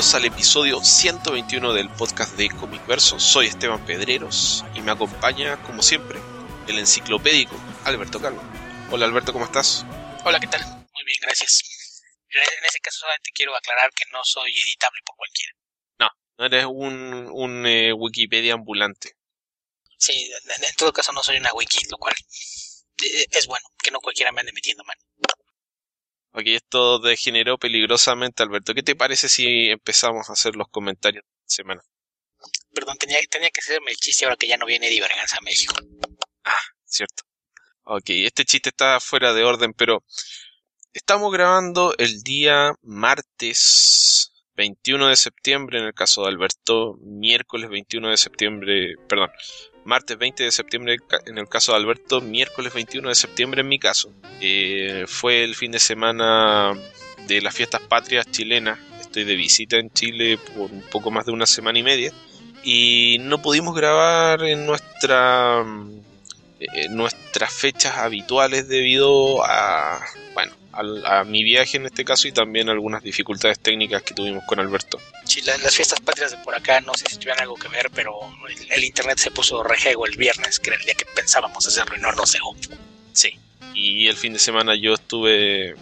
bienvenidos al episodio 121 del podcast de Comic Verso. Soy Esteban Pedreros y me acompaña, como siempre, el enciclopédico Alberto Calvo. Hola Alberto, ¿cómo estás? Hola, ¿qué tal? Muy bien, gracias. En ese caso solamente quiero aclarar que no soy editable por cualquiera. No, no eres un, un eh, Wikipedia ambulante. Sí, en, todo caso no soy una wiki, lo cual eh, es bueno, que no cualquiera me ande metiendo mano. Ok, esto degeneró peligrosamente, Alberto. ¿Qué te parece si empezamos a hacer los comentarios de la semana? Perdón, tenía, tenía que hacerme el chiste ahora que ya no viene Eddie Berganza a México. Ah, cierto. Ok, este chiste está fuera de orden, pero estamos grabando el día martes 21 de septiembre en el caso de Alberto, miércoles 21 de septiembre, perdón, martes 20 de septiembre en el caso de Alberto, miércoles 21 de septiembre en mi caso. Eh, fue el fin de semana de las fiestas patrias chilenas. Estoy de visita en Chile por un poco más de una semana y media. Y no pudimos grabar en nuestra eh, nuestras fechas habituales debido a bueno a, mi viaje en este caso y también algunas dificultades técnicas que tuvimos con Alberto. Sí, las fiestas patrias de por acá no sé si tuvieran algo que ver, pero el, internet se puso rejego el viernes, que era el día que pensábamos hacerlo y no nos dejó. Sí, y el fin de semana yo estuve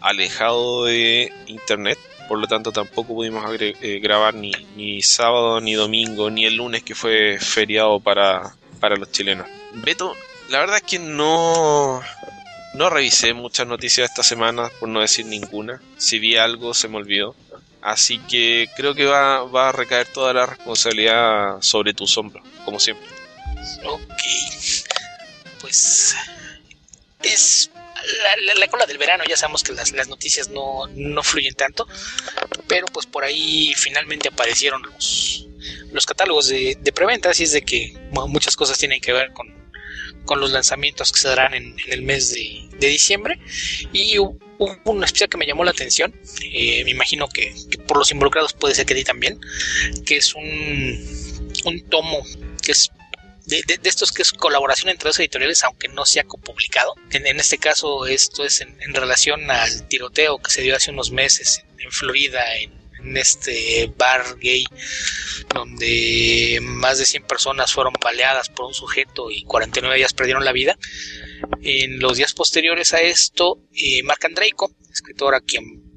alejado de internet, por lo tanto tampoco pudimos eh, grabar ni, ni sábado, ni domingo, ni el lunes que fue feriado para, para los chilenos. Beto, la verdad es que no, no revisé muchas noticias esta semana, por no decir ninguna. Si vi algo, se me olvidó. Así que creo que va, va a recaer toda la responsabilidad sobre tu sombra, como siempre. Ok. Pues es la, cola del verano, ya sabemos que las, noticias no, no, fluyen tanto, pero pues por ahí finalmente aparecieron los, los catálogos de, de preventa, así es de que muchas cosas tienen que ver con, con los lanzamientos que se darán en, el mes de, diciembre. Y hubo una especial que me llamó la atención, eh, me imagino que, por los involucrados puede ser que di también, que es un, un tomo que es de, estos que es colaboración entre dos editoriales, aunque no sea copublicado. En, en este caso, esto es en, relación al tiroteo que se dio hace unos meses en Florida, en en este bar gay donde más de 100 personas fueron baleadas por un sujeto y 49 ellas perdieron la vida. En los días posteriores a esto, eh, Mark Andreiko, escritor a quien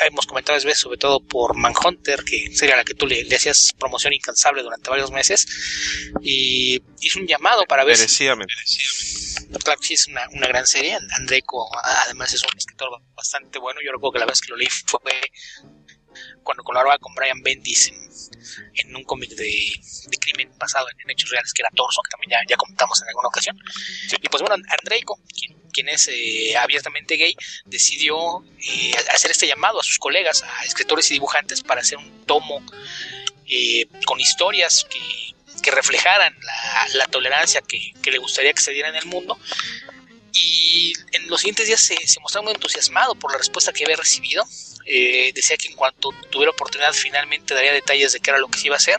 hemos comentado veces, sobre todo por Manhunter, que sería la que tú le, hacías promoción incansable durante varios meses, y hizo un llamado para ver... Merecidamente. Claro que sí, es una, una gran serie. Andreiko, además, es un escritor bastante bueno. Yo recuerdo que la vez que lo leí fue cuando colaboraba con Brian Bendis en, un cómic de, crimen basado en, hechos reales que era Torso, que también ya, ya comentamos en alguna ocasión. Y pues bueno, Andreico, quien, es eh, abiertamente gay, decidió eh, hacer este llamado a sus colegas, a escritores y dibujantes, para hacer un tomo eh, con historias que, reflejaran la, tolerancia que, le gustaría que se diera en el mundo. Y en los siguientes días se, se mostraba muy entusiasmado por la respuesta que había recibido eh, decía que en cuanto tuviera oportunidad finalmente daría detalles de qué era lo que se iba a hacer.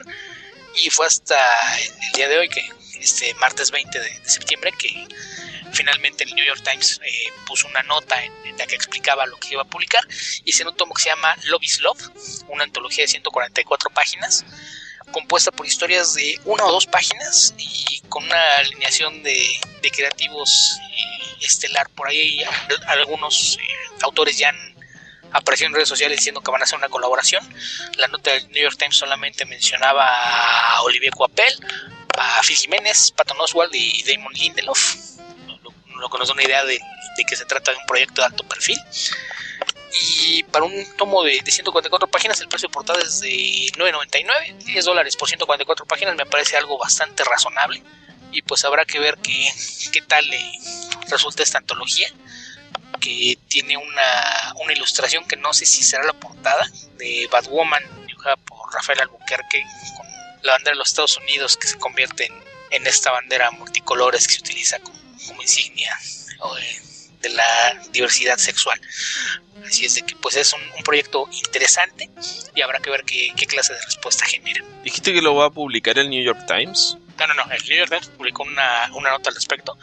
Y fue hasta el día de hoy que este martes 20 de, septiembre que finalmente el New York Times eh, puso una nota en, la que explicaba lo que iba a publicar. Y un tomo que se llama Love is Love una antología de 144 páginas compuesta por historias de una o dos páginas y con una alineación de, creativos eh, estelar. Por ahí algunos autores ya han apareció en redes sociales diciendo que van a hacer una colaboración. La nota del New York Times solamente mencionaba a Olivier Coapel, a Phil Jiménez, Patton Oswald y Damon Lindelof. No, conozco una idea de, que se trata de un proyecto de alto perfil. Y para un tomo de, 144 páginas, el precio de portada es de 9.99, 10 dólares por 144 páginas, me parece algo bastante razonable. Y pues habrá que ver qué, qué tal resulta esta antología que tiene una, una ilustración que no sé si será la portada de Batwoman, dibujada por Rafael Albuquerque, con la bandera de los Estados Unidos que se convierte en, esta bandera multicolores que se utiliza como, insignia de, la diversidad sexual. Así es de que pues es un, proyecto interesante y habrá que ver qué, qué, clase de respuesta genera. ¿Dijiste que lo va a publicar el New York Times? No, no, no. El New York Times publicó una, nota al respecto.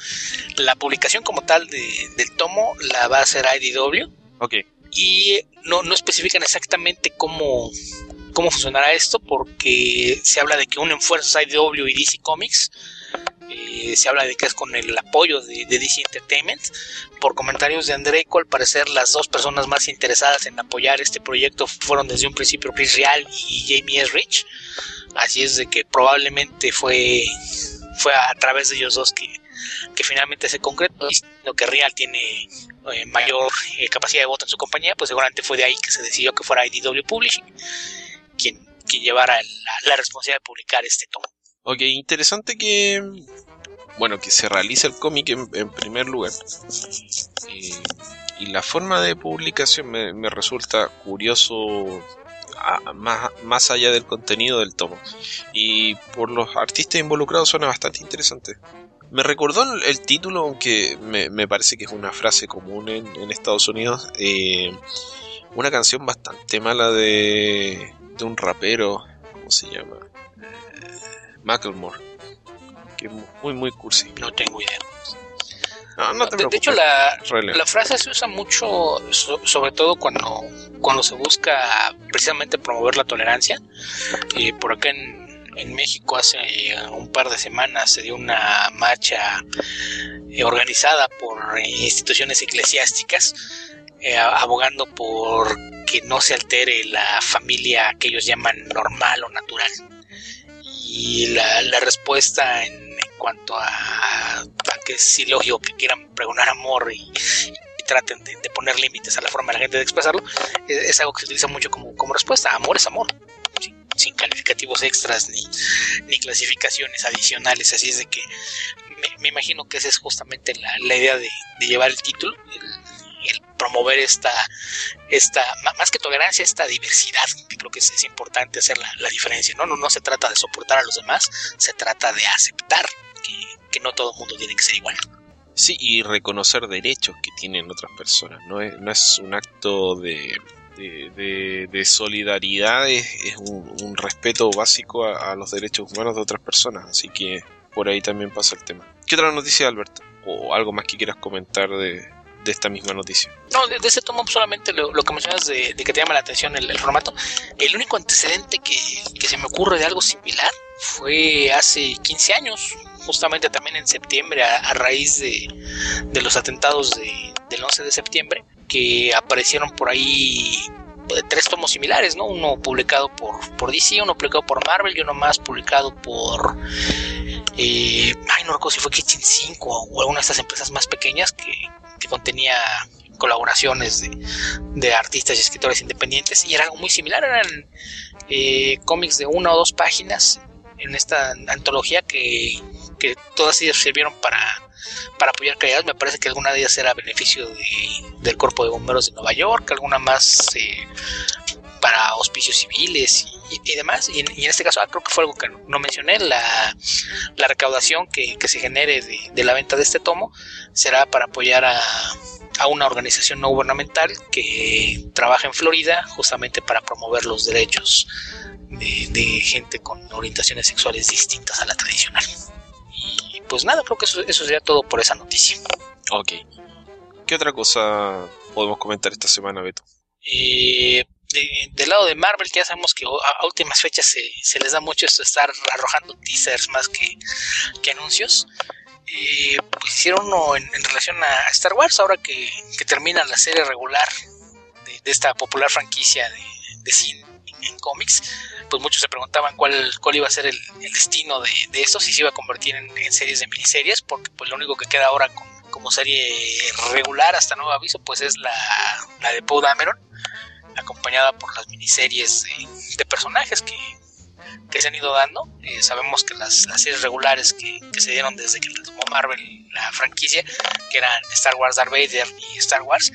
La publicación como tal del tomo la va a hacer IDW. Ok. Y no, no especifican exactamente cómo, cómo funcionará esto, porque se habla de que unen fuerzas IDW y DC Comics. Eh, se habla de que es con el apoyo de, DC Entertainment. Por comentarios de Andreco, al parecer las dos personas más interesadas en apoyar este proyecto fueron desde un principio Chris Real y Jamie S. Rich. Así es de que probablemente fue, fue a través de ellos dos que, que finalmente se concretó. Lo que Real tiene eh, mayor eh, capacidad de voto en su compañía, pues seguramente fue de ahí que se decidió que fuera IDW Publishing quien, quien llevara la, responsabilidad de publicar este tomo. Ok, interesante que bueno que se realice el cómic en, primer lugar. Eh, y la forma de publicación me, resulta curioso más, más allá del contenido del tomo. Y por los artistas involucrados suena bastante interesante. Me recordó el, título, aunque me, parece que es una frase común en, Estados Unidos. Eh, una canción bastante mala de, de un rapero, ¿cómo se llama? Eh, Macklemore. Que es muy, muy cursi. No tengo idea. De, hecho, la, la, frase se usa mucho, sobre todo cuando, cuando se busca precisamente promover la tolerancia. Eh, por acá en, en México hace un par de semanas se dio una marcha eh, organizada por instituciones eclesiásticas eh, abogando por que no se altere la familia que ellos llaman normal o natural. Y la, respuesta en, cuanto a, que es ilógico que quieran pregonar amor y, traten de, poner límites a la forma de la gente de expresarlo, es, algo que se utiliza mucho como, como respuesta. Amor es amor sin calificativos extras ni, ni clasificaciones adicionales. Así es de que me, imagino que esa es justamente la, idea de, llevar el título, el, promover esta, esta, más que tolerancia, esta diversidad, que creo que es, importante hacer la, diferencia. ¿no? ¿no? No se trata de soportar a los demás, se trata de aceptar que, que no todo el mundo tiene que ser igual. Sí, y reconocer derechos que tienen otras personas. No es, no es un acto de, de, solidaridad es, un, respeto básico a, los derechos humanos de otras personas, así que por ahí también pasa el tema. ¿Qué otra noticia, Alberto? ¿O algo más que quieras comentar de, esta misma noticia? No, de, ese tomo solamente lo, que mencionas de, que te llama la atención el, formato. El único antecedente que, se me ocurre de algo similar fue hace 15 años, justamente también en septiembre, a, raíz de, de, los atentados del 11 de septiembre que aparecieron por ahí pues, tres tomos similares, ¿no? Uno publicado por, por DC, uno publicado por Marvel y uno más publicado por... Eh, ay, no recuerdo si fue Kitchen 5 o alguna de estas empresas más pequeñas que, contenía colaboraciones de, artistas y escritores independientes y era algo muy similar, eran eh, cómics de una o dos páginas en esta antología que, que todas ellas sirvieron para para apoyar calidad. Me parece que alguna de ellas era beneficio del Cuerpo de Bomberos de Nueva York, alguna más eh, para hospicios civiles y, demás. Y en, este caso, ah, creo que fue algo que no, mencioné: la, recaudación que, se genere de, la venta de este tomo será para apoyar a, una organización no gubernamental que trabaja en Florida justamente para promover los derechos de, de gente con orientaciones sexuales distintas a la tradicional pues nada, creo que eso, sería todo por esa noticia. Ok. ¿Qué otra cosa podemos comentar esta semana, Beto? Eh, del lado de Marvel, que ya sabemos que a, últimas fechas se, les da mucho esto de estar arrojando teasers más que, anuncios. Eh, pues hicieron uno en, relación a Star Wars, ahora que, termina la serie regular de, esta popular franquicia de, de cine en cómics pues muchos se preguntaban cuál, cuál iba a ser el, destino de, de, esto, si se iba a convertir en, series de miniseries, porque pues lo único que queda ahora como serie regular hasta nuevo aviso, pues es la, la de Poe Dameron, acompañada por las miniseries de, personajes que, que, se han ido dando. Eh, sabemos que las, series regulares que, se dieron desde que tomó Marvel la franquicia, que eran Star Wars Darth Vader y Star Wars,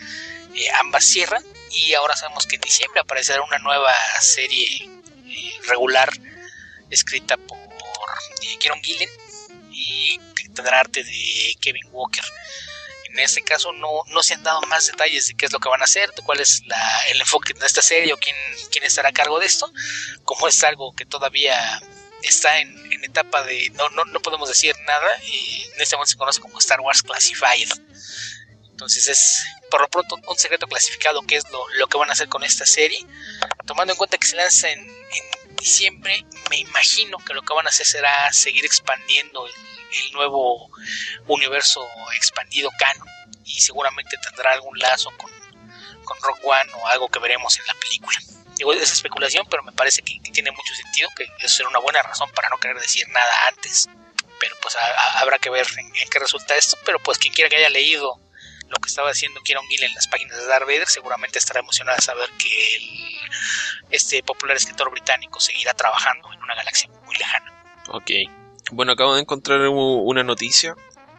eh, ambas cierran y ahora sabemos que en diciembre aparecerá una nueva serie regular escrita por Kieron Gillen y tendrá arte de Kevin Walker. En este caso no, no se han dado más detalles de qué es lo que van a hacer, cuál es el enfoque de esta serie o quién, quién estará a cargo de esto. Como es algo que todavía está en, etapa de no, no, no podemos decir nada, y en este momento se conoce como Star Wars Classified. Entonces es por lo pronto un secreto clasificado que es lo, lo, que van a hacer con esta serie tomando en cuenta que se lanza en, diciembre, me imagino que lo que van a hacer será seguir expandiendo el, nuevo universo expandido canon y seguramente tendrá algún lazo con, con Rock One o algo que veremos en la película. Digo, es especulación, pero me parece que, tiene mucho sentido, que eso será una buena razón para no querer decir nada antes. Pero pues habrá que ver en, qué resulta esto. Pero pues quien quiera que haya leído lo que estaba haciendo Kieron Gill en las páginas de Darth Vader, seguramente estará emocionado de saber que este popular escritor británico seguirá trabajando en una galaxia muy lejana. Ok. Bueno, acabo de encontrar una noticia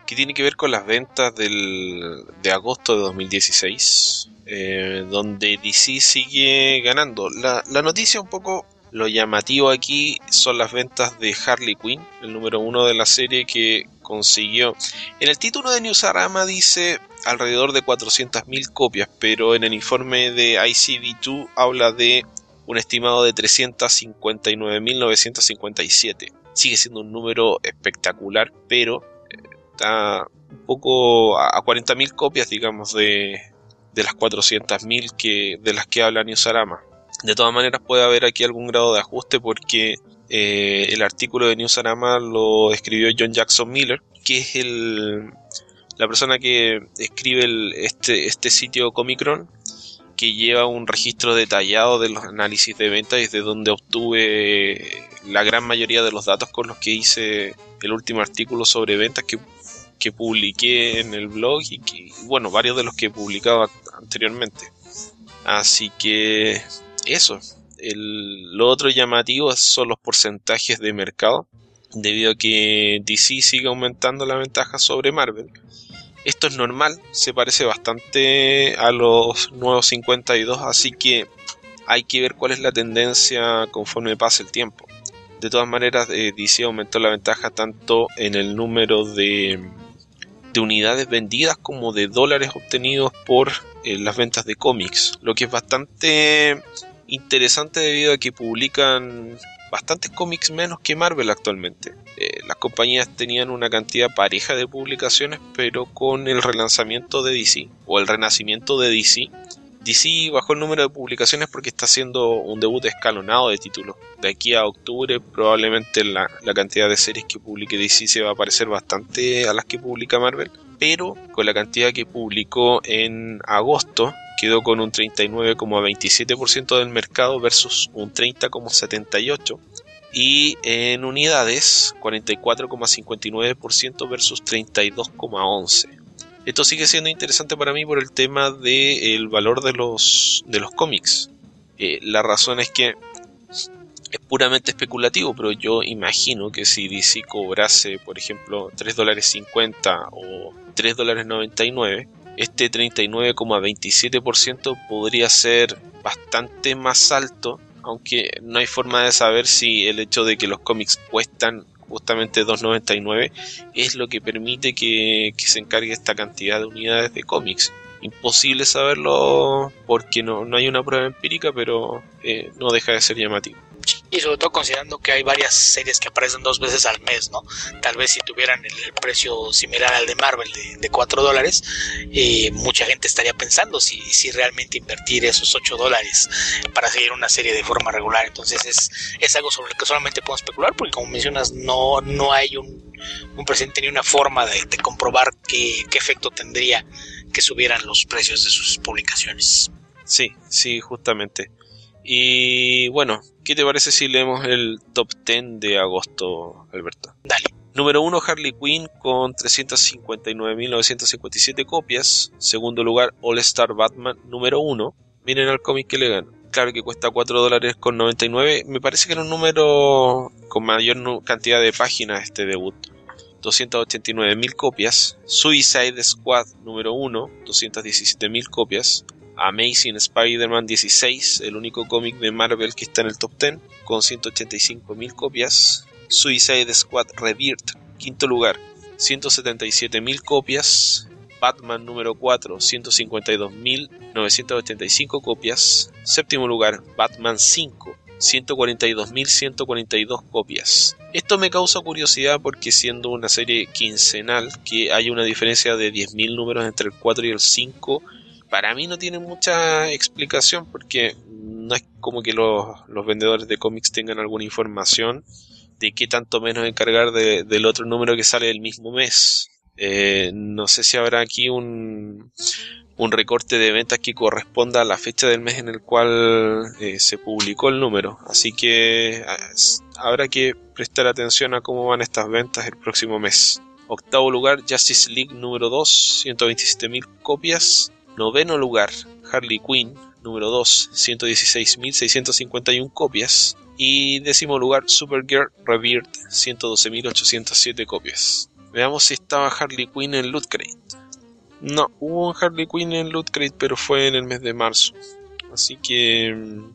que tiene que ver con las ventas del, de agosto de 2016, eh, donde DC sigue ganando. La, la noticia un poco lo llamativo aquí son las ventas de Harley Quinn, el número uno de la serie que consiguió. En el título de Newsarama dice alrededor de 400.000 copias, pero en el informe de ICV2 habla de un estimado de 359.957. Sigue siendo un número espectacular, pero eh, está un poco a 40.000 copias, digamos, de, de las 400.000 que, de las que habla Newsarama. De todas maneras puede haber aquí algún grado de ajuste porque eh, el artículo de Newsarama lo escribió John Jackson Miller, que es el, la persona que escribe este, este sitio Comicron, que lleva un registro detallado de los análisis de ventas y de donde obtuve la gran mayoría de los datos con los que hice el último artículo sobre ventas que, publiqué en el blog y que, bueno, varios de los que publicaba anteriormente. Así que eso. El, lo otro llamativo son los porcentajes de mercado, debido a que DC sigue aumentando la ventaja sobre Marvel. Esto es normal, se parece bastante a los nuevos 52, así que hay que ver cuál es la tendencia conforme pase el tiempo. De todas maneras, eh, DC aumentó la ventaja tanto en el número de, de unidades vendidas como de dólares obtenidos por eh, las ventas de cómics, lo que es bastante interesante debido a que publican bastantes cómics menos que Marvel actualmente. Eh, las compañías tenían una cantidad pareja de publicaciones, pero con el relanzamiento de DC o el renacimiento de DC, DC bajó el número de publicaciones porque está haciendo un debut escalonado de títulos. De aquí a octubre probablemente la, cantidad de series que publique DC se va a parecer bastante a las que publica Marvel, pero con la cantidad que publicó en agosto quedó con un 39,27% del mercado versus un 30,78% y en unidades 44,59% versus 32,11%. Esto sigue siendo interesante para mí por el tema del valor de los, de los cómics. Eh, la razón es que es puramente especulativo, pero yo imagino que si DC cobrase, por ejemplo, 3 dólares 50 o 3 dólares 99, este 39,27% podría ser bastante más alto, aunque no hay forma de saber si el hecho de que los cómics cuestan justamente 2.99 es lo que permite que, se encargue esta cantidad de unidades de cómics. Imposible saberlo porque no, hay una prueba empírica, pero eh, no deja de ser llamativo y sobre todo considerando que hay varias series que aparecen dos veces al mes, ¿no? Tal vez si tuvieran el, precio similar al de Marvel de, 4 dólares, eh, mucha gente estaría pensando si, si realmente invertir esos 8 dólares para seguir una serie de forma regular. Entonces es, es algo sobre lo que solamente podemos especular porque como mencionas no, no hay un, un presente ni una forma de, comprobar qué, qué efecto tendría que subieran los precios de sus publicaciones. Sí, sí, justamente. Y bueno, ¿qué te parece si leemos el top 10 de agosto, Alberto? Dale. Número 1, Harley Quinn con 359.957 copias. Segundo lugar, All Star Batman número 1. Miren al cómic que le gano. Claro que cuesta 4 dólares con 99. Me parece que era un número con mayor cantidad de páginas este debut. 289.000 copias. Suicide Squad número 1, 217.000 copias. Amazing Spider-Man 16, el único cómic de Marvel que está en el top 10, con 185.000 copias. Suicide Squad Rebirth, quinto lugar, 177.000 copias. Batman número 4, 152.985 copias. Séptimo lugar, Batman 5, 142.142 copias. Esto me causa curiosidad porque siendo una serie quincenal que hay una diferencia de 10.000 números entre el 4 y el 5 para mí no tiene mucha explicación porque no es como que los, los vendedores de cómics tengan alguna información de qué tanto menos encargar de, del otro número que sale el mismo mes. Eh, no sé si habrá aquí un, un recorte de ventas que corresponda a la fecha del mes en el cual eh, se publicó el número. Así que ah, habrá que prestar atención a cómo van estas ventas el próximo mes. Octavo lugar, Justice League número 2, 127.000 copias. Noveno lugar, Harley Quinn número 2, 116.651 copias. Y décimo lugar, Supergirl Rebirth, 112.807 copias. Veamos si estaba Harley Quinn en Loot Crate. No, hubo un Harley Quinn en Loot Crate, pero fue en el mes de marzo. Así que mm,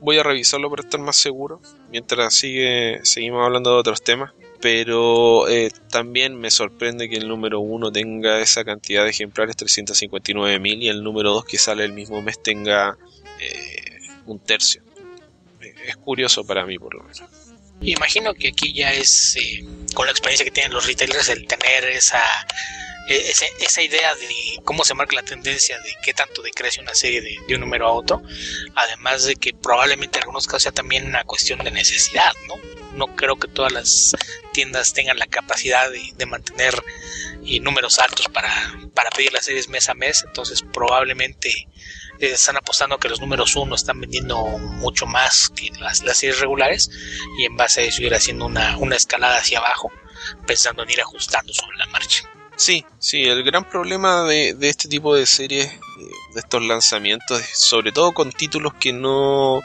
voy a revisarlo para estar más seguro. Mientras sigue, seguimos hablando de otros temas. Pero eh, también me sorprende que el número 1 tenga esa cantidad de ejemplares, 359.000, y el número 2 que sale el mismo mes tenga eh, un tercio. Es curioso para mí, por lo menos. Imagino que aquí ya es, eh, con la experiencia que tienen los retailers, el tener esa e, esa idea de cómo se marca la tendencia de qué tanto decrece una serie de, un número a otro, además de que probablemente en algunos casos sea también una cuestión de necesidad, ¿no? No creo que todas las tiendas tengan la capacidad de, mantener eh, números altos para, para pedir las series mes a mes, entonces probablemente están apostando que los números uno están vendiendo mucho más que las, las series regulares y en base a eso ir haciendo una, una escalada hacia abajo pensando en ir ajustando sobre la marcha. Sí, sí, el gran problema de, este tipo de series, eh, de estos lanzamientos, sobre todo con títulos que no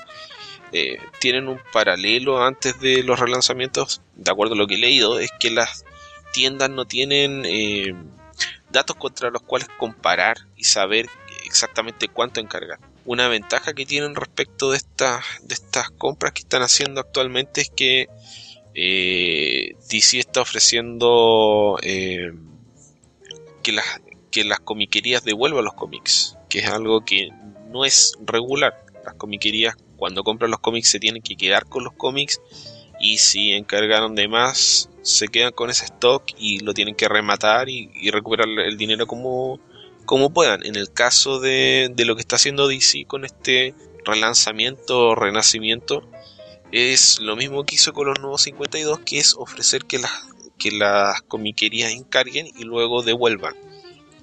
eh, tienen un paralelo antes de los relanzamientos, de acuerdo a lo que he leído, es que las tiendas no tienen eh, datos contra los cuales comparar y saber exactamente cuánto encargar. Una ventaja que tienen respecto de estas, de estas compras que están haciendo actualmente es que DC está ofreciendo que las, que las comiquerías devuelvan los cómics, que es algo que no es regular. Las comiquerías cuando compran los cómics se tienen que quedar con los cómics y si encargaron de más se quedan con ese stock y lo tienen que rematar y, recuperar el dinero como, como puedan. En el caso de, lo que está haciendo DC con este relanzamiento o renacimiento, es lo mismo que hizo con los nuevos 52, que es ofrecer que las que las comiquerías encarguen y luego devuelvan.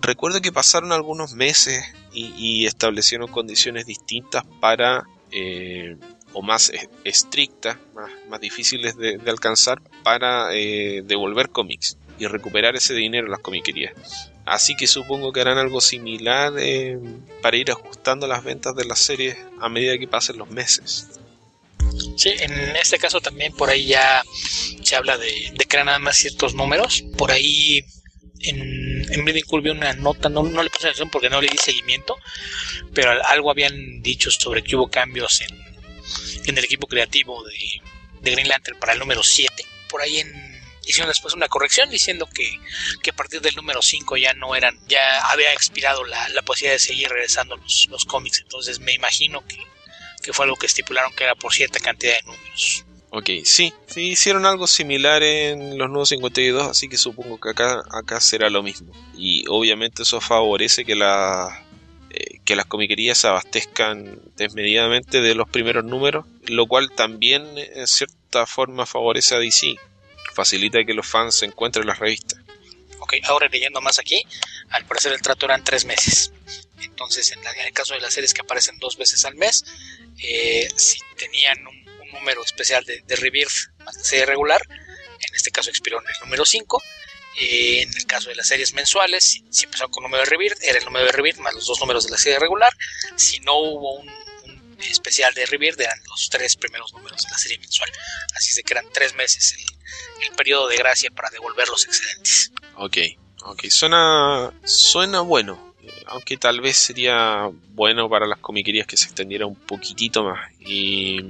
Recuerdo que pasaron algunos meses y, establecieron condiciones distintas para, eh, o más estrictas, más, difíciles de, alcanzar, para eh, devolver cómics y recuperar ese dinero en las comiquerías. Así que supongo que harán algo similar eh, para ir ajustando las ventas de las series a medida que pasen los meses. Sí, en este caso también por ahí ya se habla de, crear nada más ciertos números. Por ahí en, en Bleeding Cool vi una nota, no, no le puse atención porque no le di seguimiento, pero algo habían dicho sobre que hubo cambios en, en el equipo creativo de, de Green Lantern para el número 7. Por ahí en, hicieron después una corrección diciendo que, que, a partir del número 5 ya no eran, ya había expirado la, la posibilidad de seguir regresando los, los cómics. Entonces me imagino que que fue algo que estipularon que era por cierta cantidad de números. Ok, sí, sí hicieron algo similar en los nuevos 52, así que supongo que acá, acá será lo mismo. Y obviamente eso favorece que, la, eh, que las comiquerías se abastezcan desmedidamente de los primeros números, lo cual también en cierta forma favorece a DC, facilita que los fans encuentren las revistas. Ok, ahora leyendo más aquí, al parecer el trato eran tres meses. Entonces, en, el caso de las series que aparecen dos veces al mes, eh, si tenían un, número especial de, de Rebirth más de serie regular, en este caso expiró en el número 5. Eh, en el caso de las series mensuales, si, empezó con número de Rebirth, era el número de Rebirth más los dos números de la serie regular. Si no hubo un, especial de eran los tres primeros números de la serie mensual. Así se que eran tres meses el, periodo de gracia para devolver los excedentes. Ok, ok, suena, suena bueno aunque tal vez sería bueno para las comiquerías que se extendiera un poquitito más. Y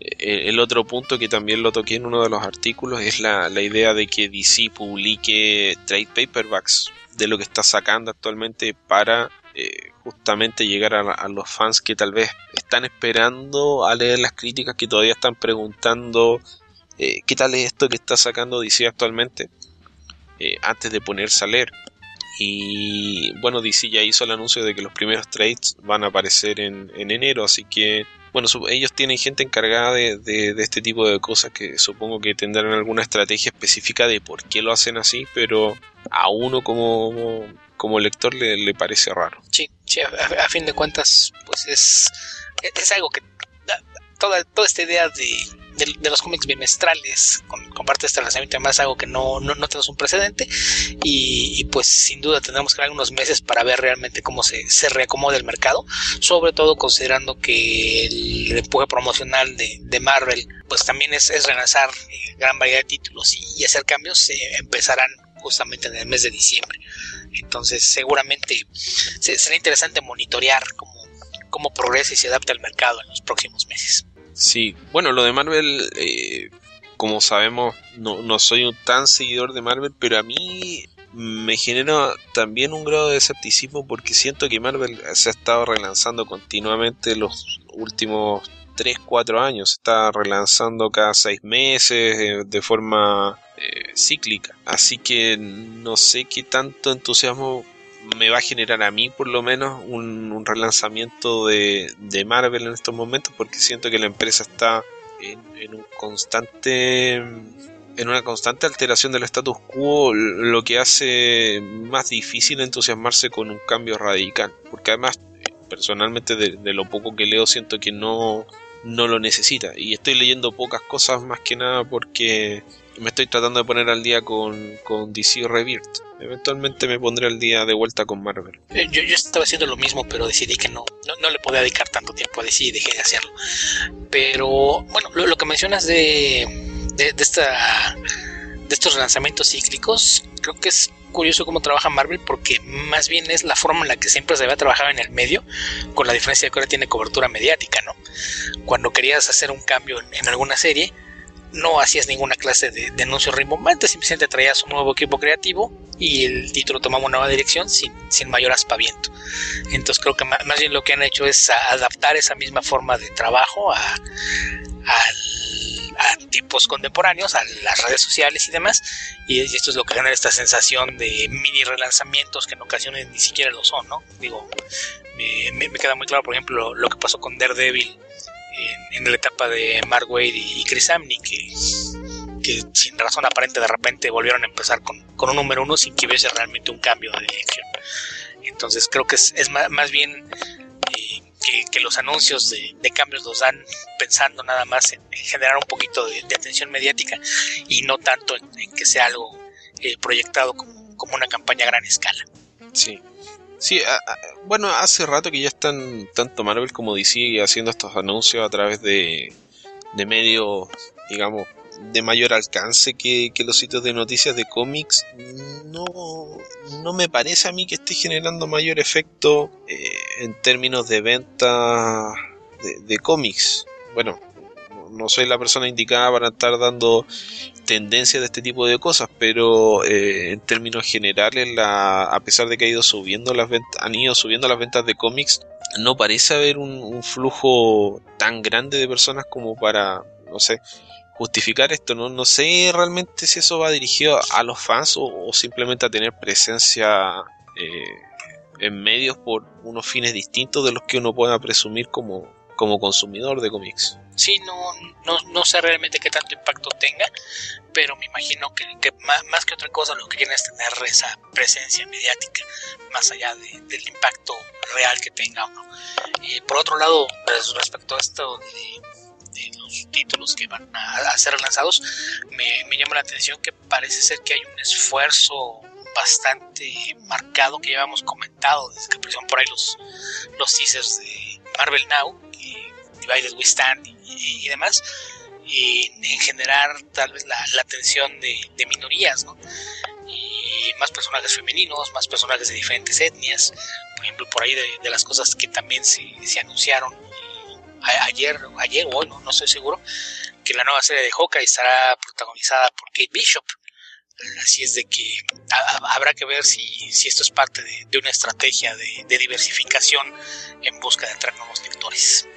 eh, el otro punto que también lo toqué en uno de los artículos es la, idea de que DC publique trade paperbacks de lo que está sacando actualmente para eh, justamente llegar a, los fans que tal vez están esperando a leer las críticas que todavía están preguntando eh, qué tal es esto que está sacando DC actualmente antes de ponerse a leer. Y bueno, DC ya hizo el anuncio de que los primeros trades van a aparecer en, enero, así que bueno, ellos tienen gente encargada de, de, este tipo de cosas que supongo que tendrán alguna estrategia específica de por qué lo hacen así, pero a uno como, como lector le, le parece raro. Sí, sí a, fin de cuentas, pues es, es algo que toda, toda esta idea de de, los cómics bimestrales con, con parte de este lanzamiento además algo que no, no, tenemos un precedente y, pues sin duda tendremos que dar unos meses para ver realmente cómo se, se reacomoda el mercado sobre todo considerando que el, empuje promocional de, de, Marvel pues también es, es relanzar eh, gran variedad de títulos y, hacer cambios se empezarán justamente en el mes de diciembre entonces seguramente será interesante monitorear cómo, cómo progresa y se adapta al mercado en los próximos meses. Sí, bueno, lo de Marvel, eh, como sabemos, no, no soy un tan seguidor de Marvel, pero a mí me genera también un grado de escepticismo porque siento que Marvel se ha estado relanzando continuamente los últimos 3, 4 años. Está relanzando cada 6 meses eh, de forma eh, cíclica. Así que no sé qué tanto entusiasmo me va a generar a mí por lo menos un, relanzamiento de, Marvel en estos momentos porque siento que la empresa está en, un constante en una constante alteración del status quo lo que hace más difícil entusiasmarse con un cambio radical porque además personalmente de, de lo poco que leo siento que no no lo necesita y estoy leyendo pocas cosas más que nada porque me estoy tratando de poner al día con, con DC Rebirth. Eventualmente me pondré al día de vuelta con Marvel. Eh, yo, yo, estaba haciendo lo mismo, pero decidí que no, no, le podía dedicar tanto tiempo a DC y dejé de hacerlo. Pero bueno, lo, que mencionas de, de, esta, de estos lanzamientos cíclicos, creo que es curioso cómo trabaja Marvel porque más bien es la forma en la que siempre se había trabajado en el medio, con la diferencia de que ahora tiene cobertura mediática, ¿no? Cuando querías hacer un cambio en alguna serie, no hacías ninguna clase de, anuncio rimbombante, simplemente traías un nuevo equipo creativo y el título tomaba una nueva dirección sin, sin mayor aspaviento. Entonces creo que más, bien lo que han hecho es adaptar esa misma forma de trabajo a, tiempos contemporáneos, a las redes sociales y demás, y esto es lo que genera esta sensación de mini relanzamientos que en ocasiones ni siquiera lo son, ¿no? Digo, me, me queda muy claro, por ejemplo, lo que pasó con Daredevil en, la etapa de Mark Wade y Chris Amney, que, sin razón aparente de repente volvieron a empezar con, un número uno sin que hubiese realmente un cambio de dirección. Entonces creo que es, más, bien eh, que, los anuncios de, cambios los dan pensando nada más en, generar un poquito de, atención mediática y no tanto en, que sea algo eh, proyectado como, como una campaña a gran escala. Sí, Sí, bueno, hace rato que ya están tanto Marvel como DC haciendo estos anuncios a través de, de medios, digamos, de mayor alcance que, los sitios de noticias de cómics. No, no me parece a mí que esté generando mayor efecto eh, en términos de venta de cómics. Bueno, no soy la persona indicada para estar dando tendencia de este tipo de cosas, pero eh, en términos generales, la, a pesar de que ha ido subiendo las han ido subiendo las ventas de cómics, no parece haber un, flujo tan grande de personas como para, no sé, justificar esto. No, no sé realmente si eso va dirigido a los fans o, simplemente a tener presencia eh, en medios por unos fines distintos de los que uno pueda presumir como, como consumidor de cómics. Sí, no, no, sé realmente qué tanto impacto tenga, pero me imagino que, más, que otra cosa lo que quieren es tener esa presencia mediática, más allá del impacto real que tenga uno. por otro lado, pues, respecto a esto de, los títulos que van a, ser lanzados, me, me, llama la atención que parece ser que hay un esfuerzo bastante marcado que ya hemos comentado desde que aparecieron por ahí los, los teasers de Marvel Now, Divided We Stand y, demás, y en generar tal vez la, atención de, minorías, ¿no? Y más personajes femeninos, más personajes de diferentes etnias, por ejemplo, por ahí de, las cosas que también se, se anunciaron ayer, ayer o hoy, no, no estoy seguro, que la nueva serie de Hawkeye estará protagonizada por Kate Bishop. Así es de que habrá que ver si, si, esto es parte de, una estrategia de, de, diversificación en busca de entrar nuevos lectores.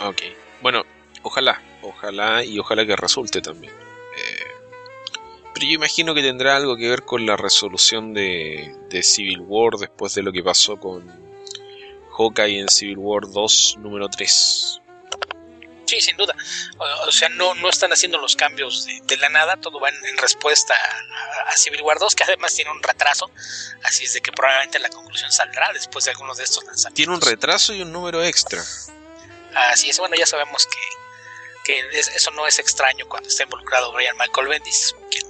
Ok. Bueno, ojalá, ojalá y ojalá que resulte también. Eh, Pero yo imagino que tendrá algo que ver con la resolución de, de Civil War después de lo que pasó con Hawkeye en Civil War 2 número 3. Sí, sin duda. O, sea, no, no están haciendo los cambios de, la nada, todo va en, respuesta a, Civil War 2, que además tiene un retraso, así es de que probablemente la conclusión saldrá después de algunos de estos lanzamientos. Tiene un retraso y un número extra. Así es, bueno, ya sabemos que, que eso no es extraño cuando está involucrado Brian Michael Bendis, que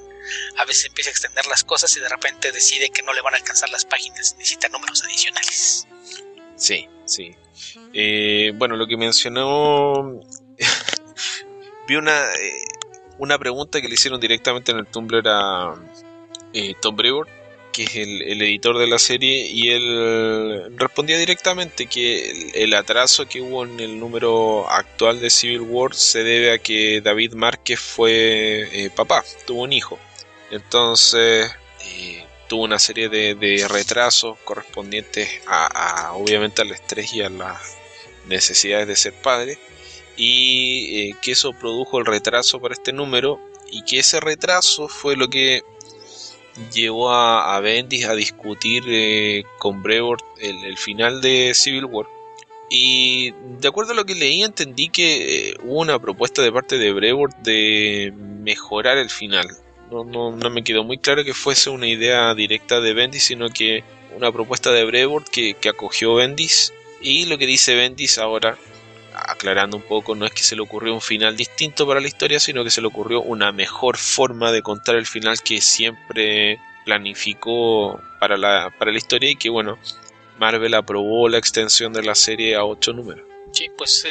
a veces empieza a extender las cosas y de repente decide que no le van a alcanzar las páginas, necesita números adicionales. Sí, sí. Eh, bueno, lo que mencionó vi una, eh, una pregunta que le hicieron directamente en el Tumblr a eh, Tom Brewer, que es el, editor de la serie, y él respondía directamente que el, atraso que hubo en el número actual de Civil War se debe a que David Márquez fue eh, papá, tuvo un hijo. Entonces tuvo una serie de, retrasos correspondientes a, obviamente al estrés y a las necesidades de ser padre y eh, que eso produjo el retraso para este número y que ese retraso fue lo que llevó a, Bendis a discutir eh, con Brevoort el, final de Civil War. Y de acuerdo a lo que leí entendí que eh, hubo una propuesta de parte de Brevoort de mejorar el final. No, no, no, me quedó muy claro que fuese una idea directa de Bendis sino que una propuesta de Brevoort que, que acogió Bendis. Y lo que dice Bendis ahora aclarando un poco, no es que se le ocurrió un final distinto para la historia, sino que se le ocurrió una mejor forma de contar el final que siempre planificó para la, para la historia y que bueno, Marvel aprobó la extensión de la serie a ocho números. Sí, pues eh,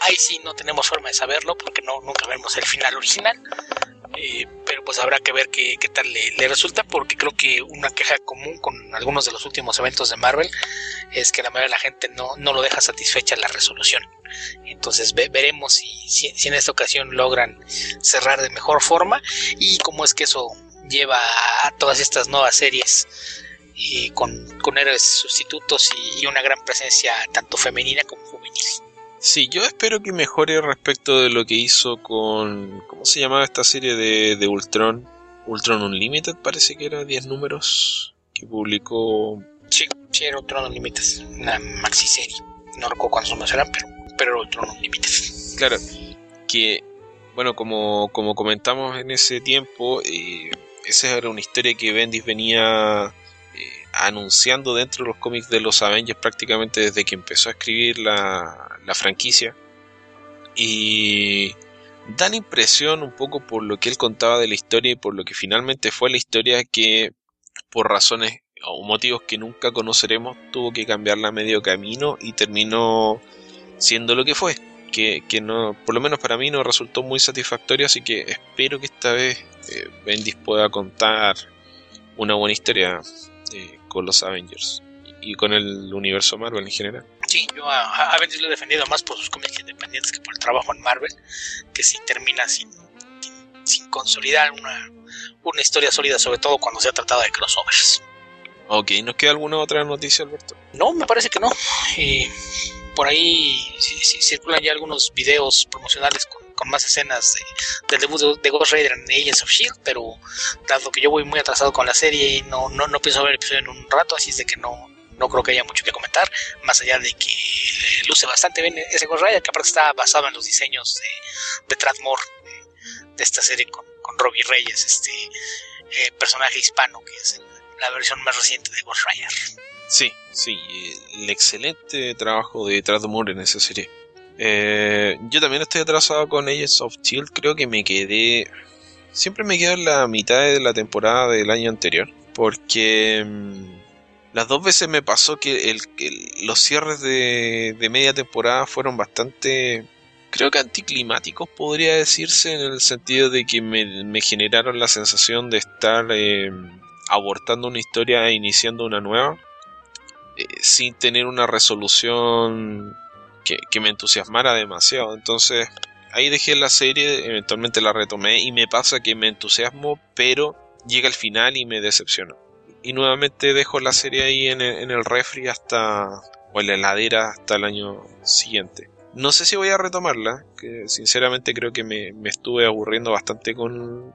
ahí, sí no tenemos forma de saberlo porque no nunca vemos el final original. Eh, pero pues habrá que ver qué, tal le, resulta porque creo que una queja común con algunos de los últimos eventos de Marvel es que la mayoría de la gente no, no lo deja satisfecha la resolución. Entonces veremos si, en esta ocasión logran cerrar de mejor forma y cómo es que eso lleva a todas estas nuevas series eh, con, con héroes sustitutos y una gran presencia tanto femenina como juvenil. Sí, yo espero que mejore respecto de lo que hizo con. ¿Cómo se llamaba esta serie de, de Ultron? Ultron Unlimited, parece que era 10 números que publicó. Sí, sí, era Ultron Unlimited, una maxi serie. No recuerdo cuántos eran, pero, pero era Ultron Unlimited. Claro, que, bueno, como, como comentamos en ese tiempo, eh, esa era una historia que Bendis venía anunciando dentro de los cómics de los Avengers prácticamente desde que empezó a escribir la, franquicia. Y da la impresión un poco por lo que él contaba de la historia y por lo que finalmente fue la historia que por razones o motivos que nunca conoceremos tuvo que cambiarla a medio camino y terminó siendo lo que fue. Que, que no, por lo menos para mí no resultó muy satisfactorio, así que espero que esta vez eh, Bendis pueda contar una buena historia con los Avengers y con el universo Marvel en general. Sí, yo a, Avengers lo he defendido más por sus cómics independientes que por el trabajo en Marvel, que si termina sin, sin, consolidar una, una historia sólida, sobre todo cuando se ha tratado de crossovers. Ok, ¿nos queda alguna otra noticia, Alberto? No, me parece que no. Eh, por ahí circulan ya algunos videos promocionales con con más escenas del debut de, Ghost Rider en Agents of Shield, pero dado que yo voy muy atrasado con la serie y no, no, no pienso ver el episodio en un rato, así es de que no, no creo que haya mucho que comentar, más allá de que luce bastante bien ese Ghost Rider, que aparte está basado en los diseños de, de Tradmore, de, esta serie con, con Robbie Reyes, este eh, personaje hispano que es la versión más reciente de Ghost Rider. Sí, sí, el excelente trabajo de Tradmore en esa serie. Eh, yo también estoy atrasado con Agents of Shield. Creo que me quedé. Siempre me quedo en la mitad de la temporada del año anterior. Porque mm, las dos veces me pasó que, los cierres de, media temporada fueron bastante. Creo que anticlimáticos podría decirse en el sentido de que me, generaron la sensación de estar eh, abortando una historia e iniciando una nueva. Eh, sin tener una resolución que, me entusiasmara demasiado. Entonces ahí dejé la serie, eventualmente la retomé y me pasa que me entusiasmo, pero llega el final y me decepciono. Y nuevamente dejo la serie ahí en el, en refri hasta, o en la heladera hasta el año siguiente. No sé si voy a retomarla, que sinceramente creo que me, estuve aburriendo bastante con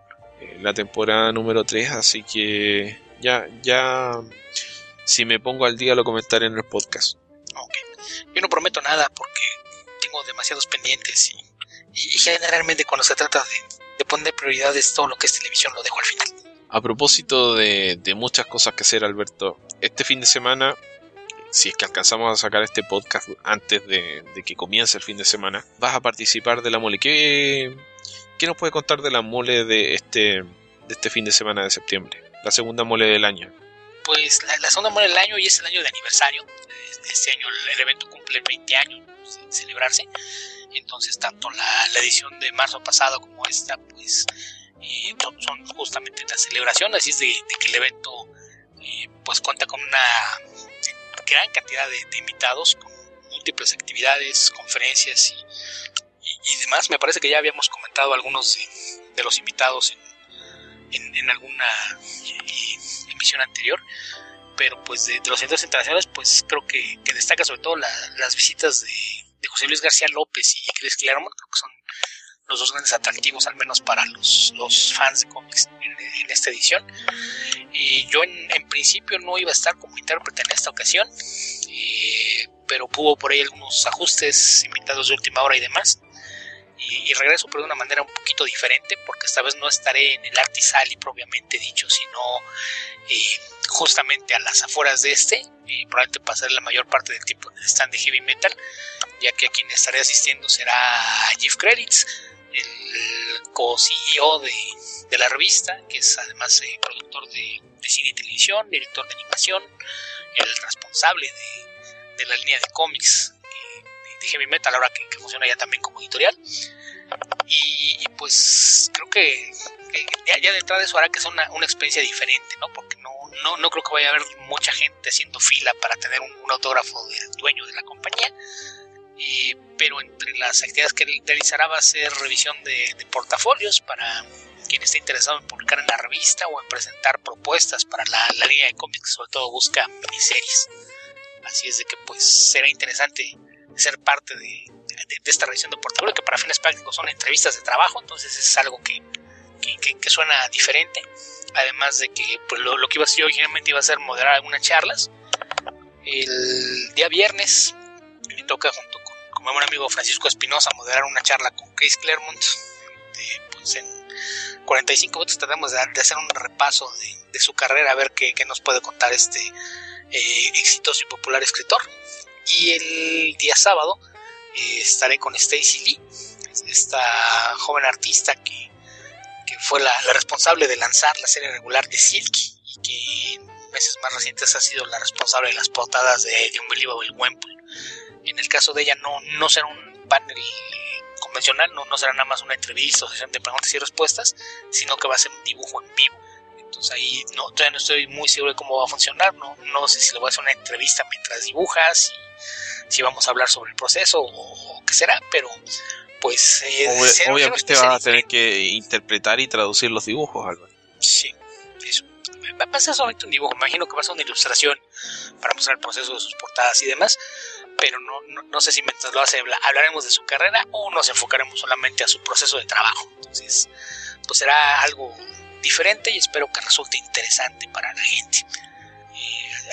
la temporada número 3, así que ya, ya, si me pongo al día lo comentaré en el podcast. Yo no prometo nada porque tengo demasiados pendientes y, generalmente cuando se trata de, de, poner prioridades todo lo que es televisión lo dejo al final. A propósito de, de muchas cosas que hacer, Alberto, este fin de semana si es que alcanzamos a sacar este podcast antes de, que comience el fin de semana, vas a participar de la mole. ¿Qué, qué nos puede contar de la mole de este, de este fin de semana de septiembre? La segunda mole del año. Pues la, segunda mole del año y es el año de aniversario. Este año el evento cumple 20 años de celebrarse. Entonces, tanto la, edición de marzo pasado como esta, pues eh, son justamente la celebración. Así es de, que el evento eh, pues cuenta con una gran cantidad de, invitados, con múltiples actividades, conferencias y, demás. Me parece que ya habíamos comentado algunos de, los invitados en, alguna eh, anterior, pero pues de, los centros internacionales, pues creo que, destaca sobre todo las visitas de, José Luis García López y Chris Claremont, creo que son los dos grandes atractivos, al menos para los, los fans de cómics en, esta edición. Y yo en, principio no iba a estar como intérprete en esta ocasión, eh, pero hubo por ahí algunos ajustes, invitados de última hora y demás. Y, regreso, pero de una manera un poquito diferente, porque esta vez no estaré en el Artisali propiamente dicho, sino eh, justamente a las afueras de este, probablemente pasaré la mayor parte del tiempo en el stand de Heavy Metal, ya que a quien estaré asistiendo será Jeff Credits, el co-CEO de, la revista, que es además eh, productor de, cine y televisión, director de animación, el responsable de, la línea de cómics de, Heavy Metal, ahora que, funciona ya también como editorial. Y, pues creo que, ya, de entrada eso hará que sea una, experiencia diferente, ¿no? Porque no, no, no, creo que vaya a haber mucha gente haciendo fila para tener un autógrafo del dueño de la compañía pero entre las actividades que realizará va a ser revisión de, portafolios para quien esté interesado en publicar en la revista o en presentar propuestas para la, línea de cómics, sobre todo busca miniseries. Así es de que pues será interesante ser parte de, esta revisión de portafolio, que para fines prácticos son entrevistas de trabajo, entonces es algo que, que, suena diferente. Además de que pues, lo, que iba a hacer yo originalmente iba a ser moderar algunas charlas. El día viernes me toca junto como buen amigo Francisco Espinosa, moderar una charla con Chris Claremont. pues en 45 minutos tratamos de, hacer un repaso de, su carrera, a ver qué, nos puede contar este eh, exitoso y popular escritor. Y el día sábado eh, estaré con Stacy Lee, esta joven artista que, fue la, responsable de lanzar la serie regular de Silk y que en meses más recientes ha sido la responsable de las portadas de, de Unbelievable Wemple en el caso de ella no, no será un panel convencional, no, no será nada más una entrevista o sesión de preguntas y respuestas, sino que va a ser un dibujo en vivo. Entonces ahí no, todavía no estoy muy seguro de cómo va a funcionar, no, no sé si le voy a hacer una entrevista mientras dibujas, si, si vamos a hablar sobre el proceso o, qué será, pero pues... Eh, obviamente vas a tener que interpretar y traducir los dibujos, Álvaro. Sí, eso. Va a ser solamente un dibujo, imagino que va a ser una ilustración para mostrar el proceso de sus portadas y demás, pero no, no, sé si mientras lo hace hablaremos de su carrera o nos enfocaremos solamente a su proceso de trabajo. Entonces, pues será algo diferente y espero que resulte interesante para la gente.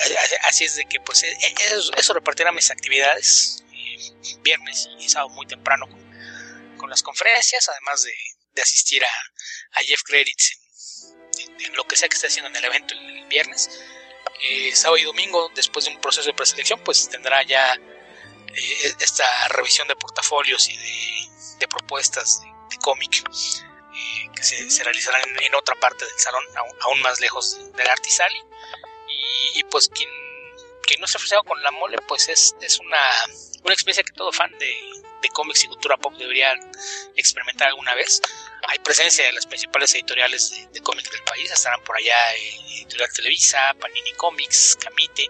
Eh, así es de que pues e, e, eso, eso repartirá mis actividades eh, viernes y sábado muy temprano con, las conferencias, además de, asistir a, Jeff Credits en, lo que sea que esté haciendo en el evento el, viernes. Eh, sábado y domingo, después de un proceso de preselección, pues tendrá ya eh, esta revisión de portafolios y de, propuestas de, cómic eh, que se, realizarán en, otra parte del salón, aún, más lejos del Artisali. Y, y pues quien, quien no esté asociado con la mole, pues es, es una, una experiencia que todo fan de, de cómics y cultura pop debería experimentar alguna vez. Hay presencia de las principales editoriales de, de cómics del país, estarán por allá eh, Editorial Televisa, Panini Comics, Camite,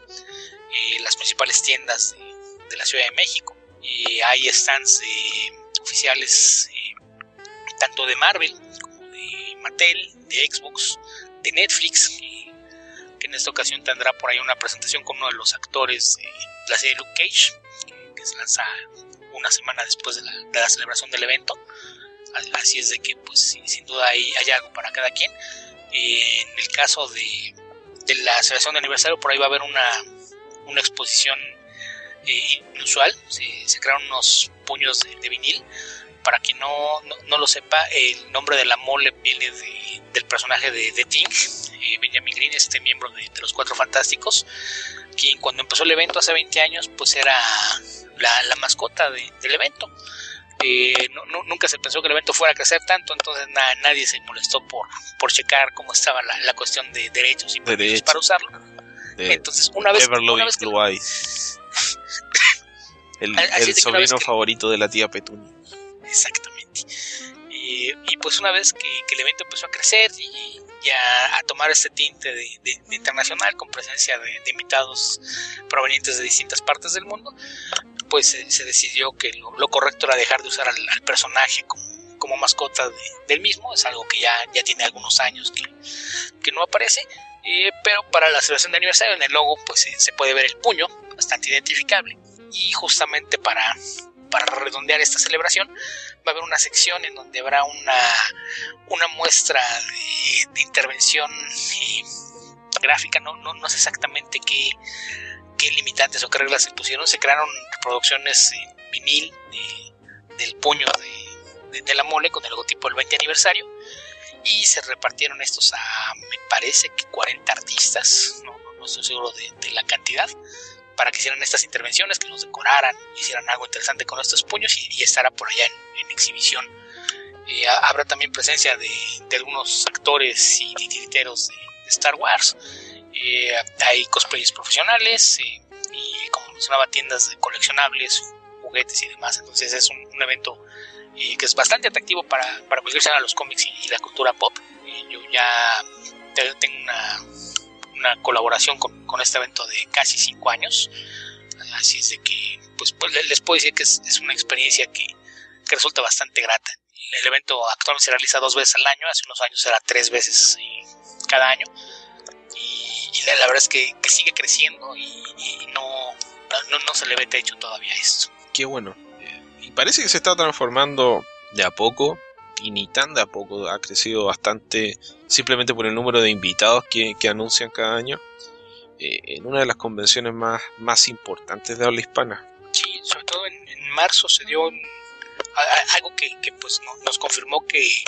las principales tiendas de de la Ciudad de México. y hay stands oficiales eh, tanto de Marvel como de Mattel, de Xbox, de Netflix, que, en esta ocasión tendrá por ahí una presentación con uno de los actores de la serie Luke Cage, que, se lanza una semana después de la, celebración del evento. Así es de que, pues, sin duda hay, hay algo para cada quien. en el caso de, de la celebración de aniversario, por ahí va a haber una, una exposición eh, inusual. Se, se, crearon unos puños de, vinil. Para quien no, no, lo sepa, el nombre de la mole viene del personaje de, de Ting, eh, Benjamin Green, este miembro de, los Cuatro Fantásticos, quien cuando empezó el evento hace 20 años, pues era la, mascota del evento. Eh, nunca se pensó que el evento fuera a crecer tanto, entonces nadie se molestó por, por checar cómo estaba la, cuestión de derechos y permisos para usarlo. entonces, una vez, una vez que... el, el sobrino favorito de la tía Petunia. Exactamente. Y, pues una vez que, el evento empezó a crecer y, a, tomar este tinte de, internacional con presencia de, invitados provenientes de distintas partes del mundo, pues se, decidió que lo, correcto era dejar de usar al, personaje como, como mascota del mismo, es algo que ya, ya tiene algunos años que, que no aparece, eh, pero para la celebración de aniversario en el logo pues se puede ver el puño, bastante identificable, y justamente para, para redondear esta celebración va a haber una sección en donde habrá una, una muestra de, intervención gráfica, no, no, no sé exactamente qué qué limitantes o qué reglas se pusieron. Se crearon reproducciones en vinil del puño de, la mole con el logotipo del 20 aniversario y se repartieron estos a, me parece que 40 artistas, no, no, estoy seguro de, la cantidad, para que hicieran estas intervenciones, que los decoraran, hicieran algo interesante con estos puños y, estará por allá en, exhibición. Eh, habrá también presencia de, algunos actores y titiriteros de, Star Wars. Eh, hay cosplayers profesionales eh, y como mencionaba tiendas de coleccionables, juguetes y demás. Entonces es un, evento eh, que es bastante atractivo para, para cualquier a los cómics y, la cultura pop. yo ya tengo una, una colaboración con, con, este evento de casi cinco años. Así es de que pues, pues les puedo decir que es, es una experiencia que, que resulta bastante grata. El evento actualmente se realiza dos veces al año, hace unos años era tres veces cada año y, la, verdad es que, sigue creciendo y, no, no, se le ve techo todavía esto. Qué bueno. Eh, y parece que se está transformando de a poco y ni tan de a poco, ha crecido bastante simplemente por el número de invitados que, anuncian cada año eh, en una de las convenciones más, más importantes de habla hispana. Sí, sobre todo en, marzo se dio algo que, pues nos confirmó que,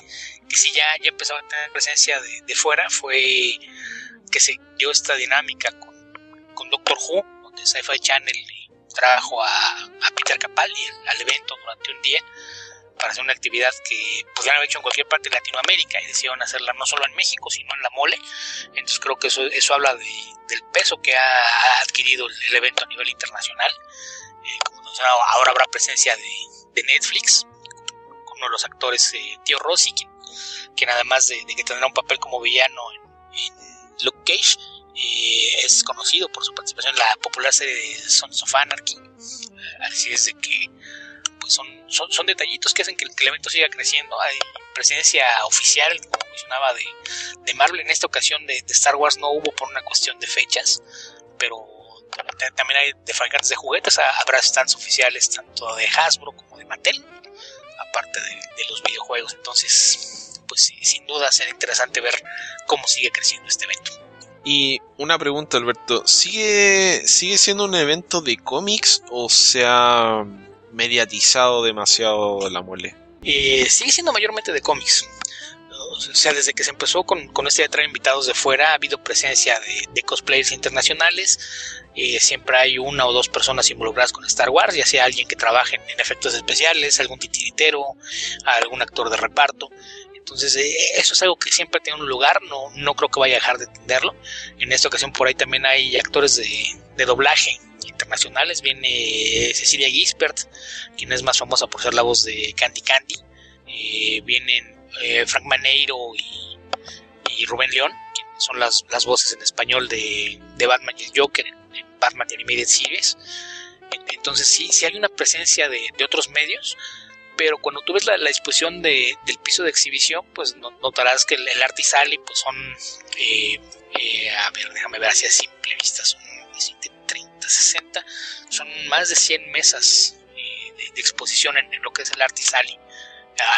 que si ya, ya empezaba a tener presencia de, de fuera fue que se dio esta dinámica con, con Doctor Who, donde Sci-Fi Channel trajo a, a Peter Capaldi al evento durante un día para hacer una actividad que podrían haber hecho en cualquier parte de Latinoamérica y decidieron hacerla no solo en México, sino en la mole. Entonces creo que eso, eso habla de, del peso que ha adquirido el, evento a nivel internacional. Eh, como ahora habrá presencia de, de Netflix, con uno de los actores, eh, Tío Rossi, quien, quien además de, que tendrá un papel como villano en Luke Cage eh, es conocido por su participación en la popular serie de Sons of Anarchy. Así es de que pues son, son, detallitos que hacen que el, evento siga creciendo. Hay presencia oficial, como mencionaba, de, de Marvel. En esta ocasión de, Star Wars no hubo por una cuestión de fechas, pero también hay de fabricantes de juguetes. Habrá stands oficiales tanto de Hasbro como de Mattel, aparte de, los videojuegos. Entonces, pues sin duda será interesante ver cómo sigue creciendo este evento. Y una pregunta, Alberto, ¿sigue, sigue siendo un evento de cómics o se ha mediatizado demasiado la mole? Sigue siendo mayormente de cómics. O sea, desde que se empezó con, con este de traer invitados de fuera, ha habido presencia de, cosplayers internacionales. Eh, siempre hay una o dos personas involucradas con Star Wars, ya sea alguien que trabaje en, efectos especiales, algún titiritero, algún actor de reparto. Entonces, eh, eso es algo que siempre tiene un lugar, no, no creo que vaya a dejar de atenderlo. En esta ocasión, por ahí también hay actores de, doblaje internacionales. Viene Cecilia Gispert, quien es más famosa por ser la voz de Candy Candy. Eh, vienen eh, Frank Maneiro y, Rubén León, quienes son las, voces en español de, Batman y el Joker en, Batman y Animated Series. Entonces, sí, sí hay una presencia de, de otros medios pero cuando tú ves la, disposición de, del piso de exhibición, pues notarás que el, el Artisali pues son, eh, eh, a ver, déjame ver hacia simple vista, son 30, 60, son más de 100 mesas eh, de, exposición en, lo que es el Artisali.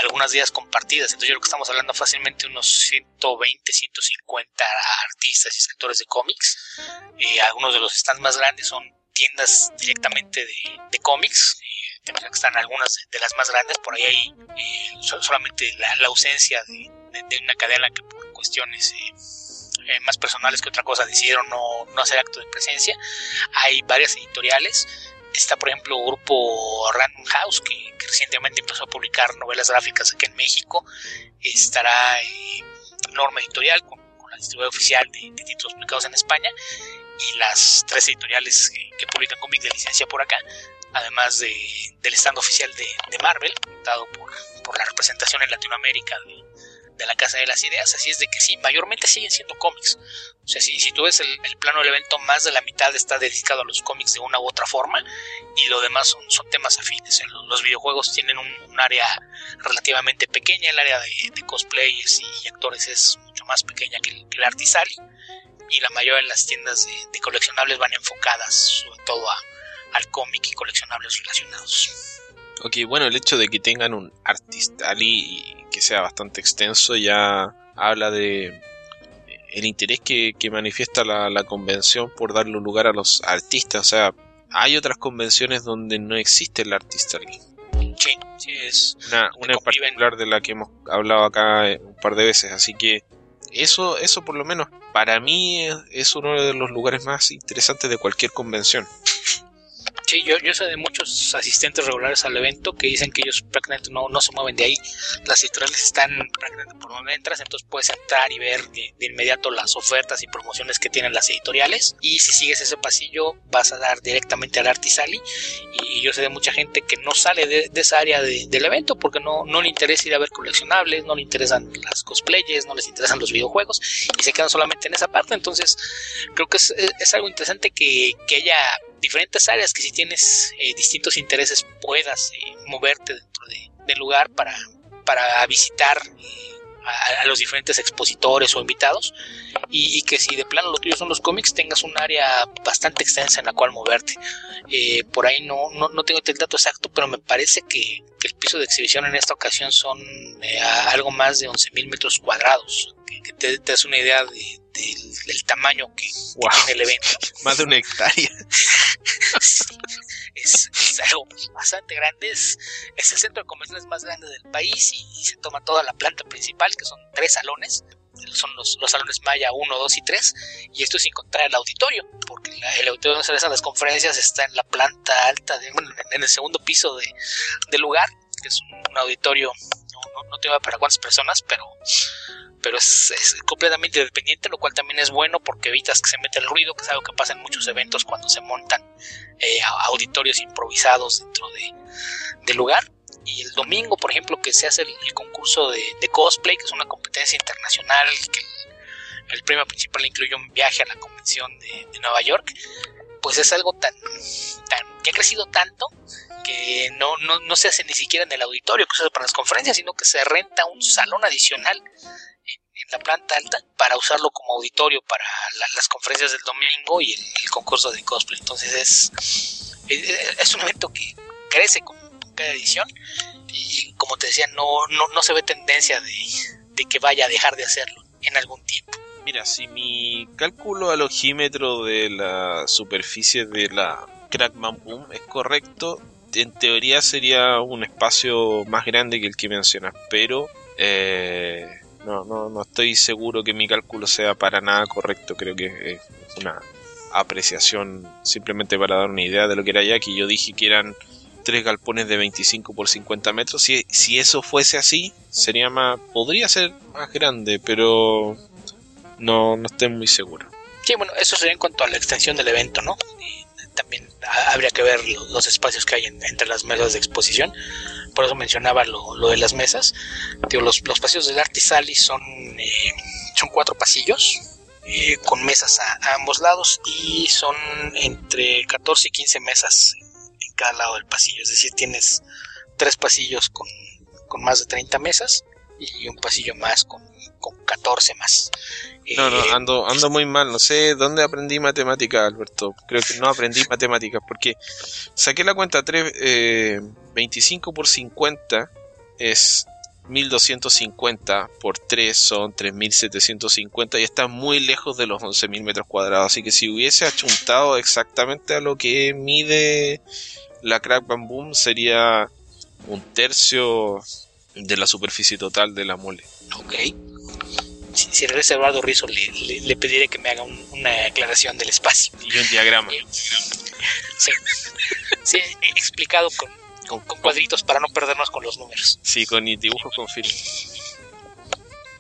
algunas días compartidas. Entonces yo creo que estamos hablando fácilmente de unos 120, 150 artistas y escritores de cómics. Eh, algunos de los stands más grandes son tiendas directamente de, cómics. Eh, que están algunas de, las más grandes. Por ahí eh, solamente la, ausencia de, una cadena que por cuestiones... más personales que otra cosa decidieron no, no hacer acto de presencia. Hay varias editoriales Está, por ejemplo, un grupo Random House, que, recientemente empezó a publicar novelas gráficas aquí en México. Estará eh, Norma Editorial, con, la distribuidora oficial de, títulos publicados en España, y las tres editoriales que, publican cómics de licencia por acá, además del stand oficial de, Marvel, dado por, por la representación en Latinoamérica de, de la Casa de las Ideas. Así es de que sí, mayormente siguen siendo cómics. O sea, si, si tú ves el, plano del evento, más de la mitad está dedicado a los cómics de una u otra forma y lo demás son, son temas afines. Los, videojuegos tienen un, área relativamente pequeña, el área de, cosplayers y actores es mucho más pequeña que el, que Artisali y la mayoría de las tiendas de, coleccionables van enfocadas sobre todo a, al cómic y coleccionables relacionados. Ok, bueno, el hecho de que tengan un Artistali que sea bastante extenso ya habla de el interés que, manifiesta la, convención por darle lugar a los artistas. O sea, hay otras convenciones donde no existe el artista Sí, sí, es una, una en particular de la que hemos hablado acá eh, un par de veces. Así que eso, eso por lo menos para mí es uno de los lugares más interesantes de cualquier convención. Sí, yo, yo sé de muchos asistentes regulares al evento que dicen que ellos prácticamente no, no se mueven de ahí. Las editoriales están prácticamente por donde entras, entonces puedes entrar y ver de, inmediato las ofertas y promociones que tienen las editoriales. Y si sigues ese pasillo, vas a dar directamente al Artisali. Y yo sé de mucha gente que no sale de, esa área del evento porque no, no le interesa ir a ver coleccionables, no le interesan las cosplayes, no les interesan los videojuegos y se quedan solamente en esa parte. Entonces, creo que es, es algo interesante que, que haya diferentes áreas que si tienes eh, distintos intereses puedas eh, moverte dentro del lugar para, para visitar eh, a, los diferentes expositores o invitados. Y, que si de plano lo tuyo son los cómics tengas un área bastante extensa en la cual moverte. Por ahí no, no, tengo el dato exacto pero me parece que, el piso de exhibición en esta ocasión son algo más de 11.000 metros cuadrados que, te, te das una idea de, del, tamaño que, tiene el evento. Más de una hectárea. es, algo bastante grande. Es, el centro de convenciones más grande del país y, se toma toda la planta principal, que son tres salones. Son los, los salones Maya 1, 2 y 3. Y esto sin contar el auditorio, porque el auditorio donde se realizan las conferencias está en la planta alta, de, bueno, en el segundo piso de, del lugar, que es un, auditorio, no, no, no tengo para cuántas personas, pero pero es, completamente independiente, lo cual también es bueno porque evitas que se meta el ruido, que es algo que pasa en muchos eventos cuando se montan eh, auditorios improvisados dentro de, del lugar. Y el domingo, por ejemplo, que se hace el, concurso de, cosplay, que es una competencia internacional, que el, premio principal incluye un viaje a la convención de, Nueva York, pues es algo tan, tan que ha crecido tanto que no, no, no, se hace ni siquiera en el auditorio que se hace para las conferencias, sino que se renta un salón adicional la planta alta para usarlo como auditorio para las conferencias del domingo y el, concurso de cosplay. Entonces es, es, un evento que crece con, cada edición y como te decía, no, no, no se ve tendencia de, que vaya a dejar de hacerlo en algún tiempo. Mira, si mi cálculo al ojímetro de la superficie de la Crackman Boom es correcto, en teoría sería un espacio más grande que el que mencionas, pero eh, no, no, no estoy seguro que mi cálculo sea para nada correcto. Creo que es una apreciación simplemente para dar una idea de lo que era. Que yo dije que eran tres galpones de 25 por 50 metros. Si, si eso fuese así, sería más. Podría ser más grande, pero no, no estoy muy seguro. Sí, bueno, eso sería en cuanto a la extensión del evento, ¿no? También habría que ver los espacios que hay entre las mesas de exposición por eso mencionaba lo, lo de las mesas. los, los, pasillos del Artisali son, eh, son cuatro pasillos eh, con mesas a, ambos lados y son entre 14 y 15 mesas en cada lado del pasillo. Es decir, tienes tres pasillos con, con más de 30 mesas y un pasillo más con, con 14 más. No, no, eh, ando, ando muy mal. No sé dónde aprendí matemáticas, Alberto. Creo que no aprendí matemáticas porque saqué la cuenta 3, 25 por 50 es 1250 por 3 son 3750 y está muy lejos de los 11.000 metros cuadrados. Así que si hubiese achuntado exactamente a lo que mide la Crack Bam Boom, sería un tercio de la superficie total de la mole. Ok. Si, si regresa Eduardo Rizzo, le, le, pediré que me haga una aclaración del espacio. Y un diagrama. Sí, sí explicado con, con, cuadritos para no perdernos con los números. Sí, con dibujos con film.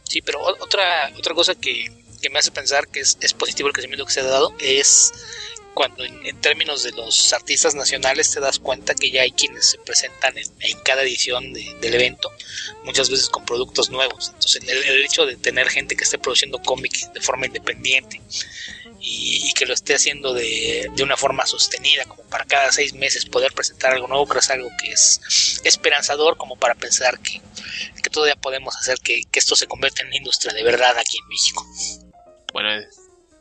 Sí, pero otra, otra cosa que, que me hace pensar que es, es, positivo el crecimiento que se ha dado es cuando en, términos de los artistas nacionales te das cuenta que ya hay quienes se presentan en, cada edición del evento, muchas veces con productos nuevos. Entonces el, hecho de tener gente que esté produciendo cómics de forma independiente y, que lo esté haciendo de, de, una forma sostenida, como para cada seis meses poder presentar algo nuevo, que es algo que es esperanzador, como para pensar que, todavía podemos hacer que, esto se convierta en industria de verdad aquí en México. Bueno,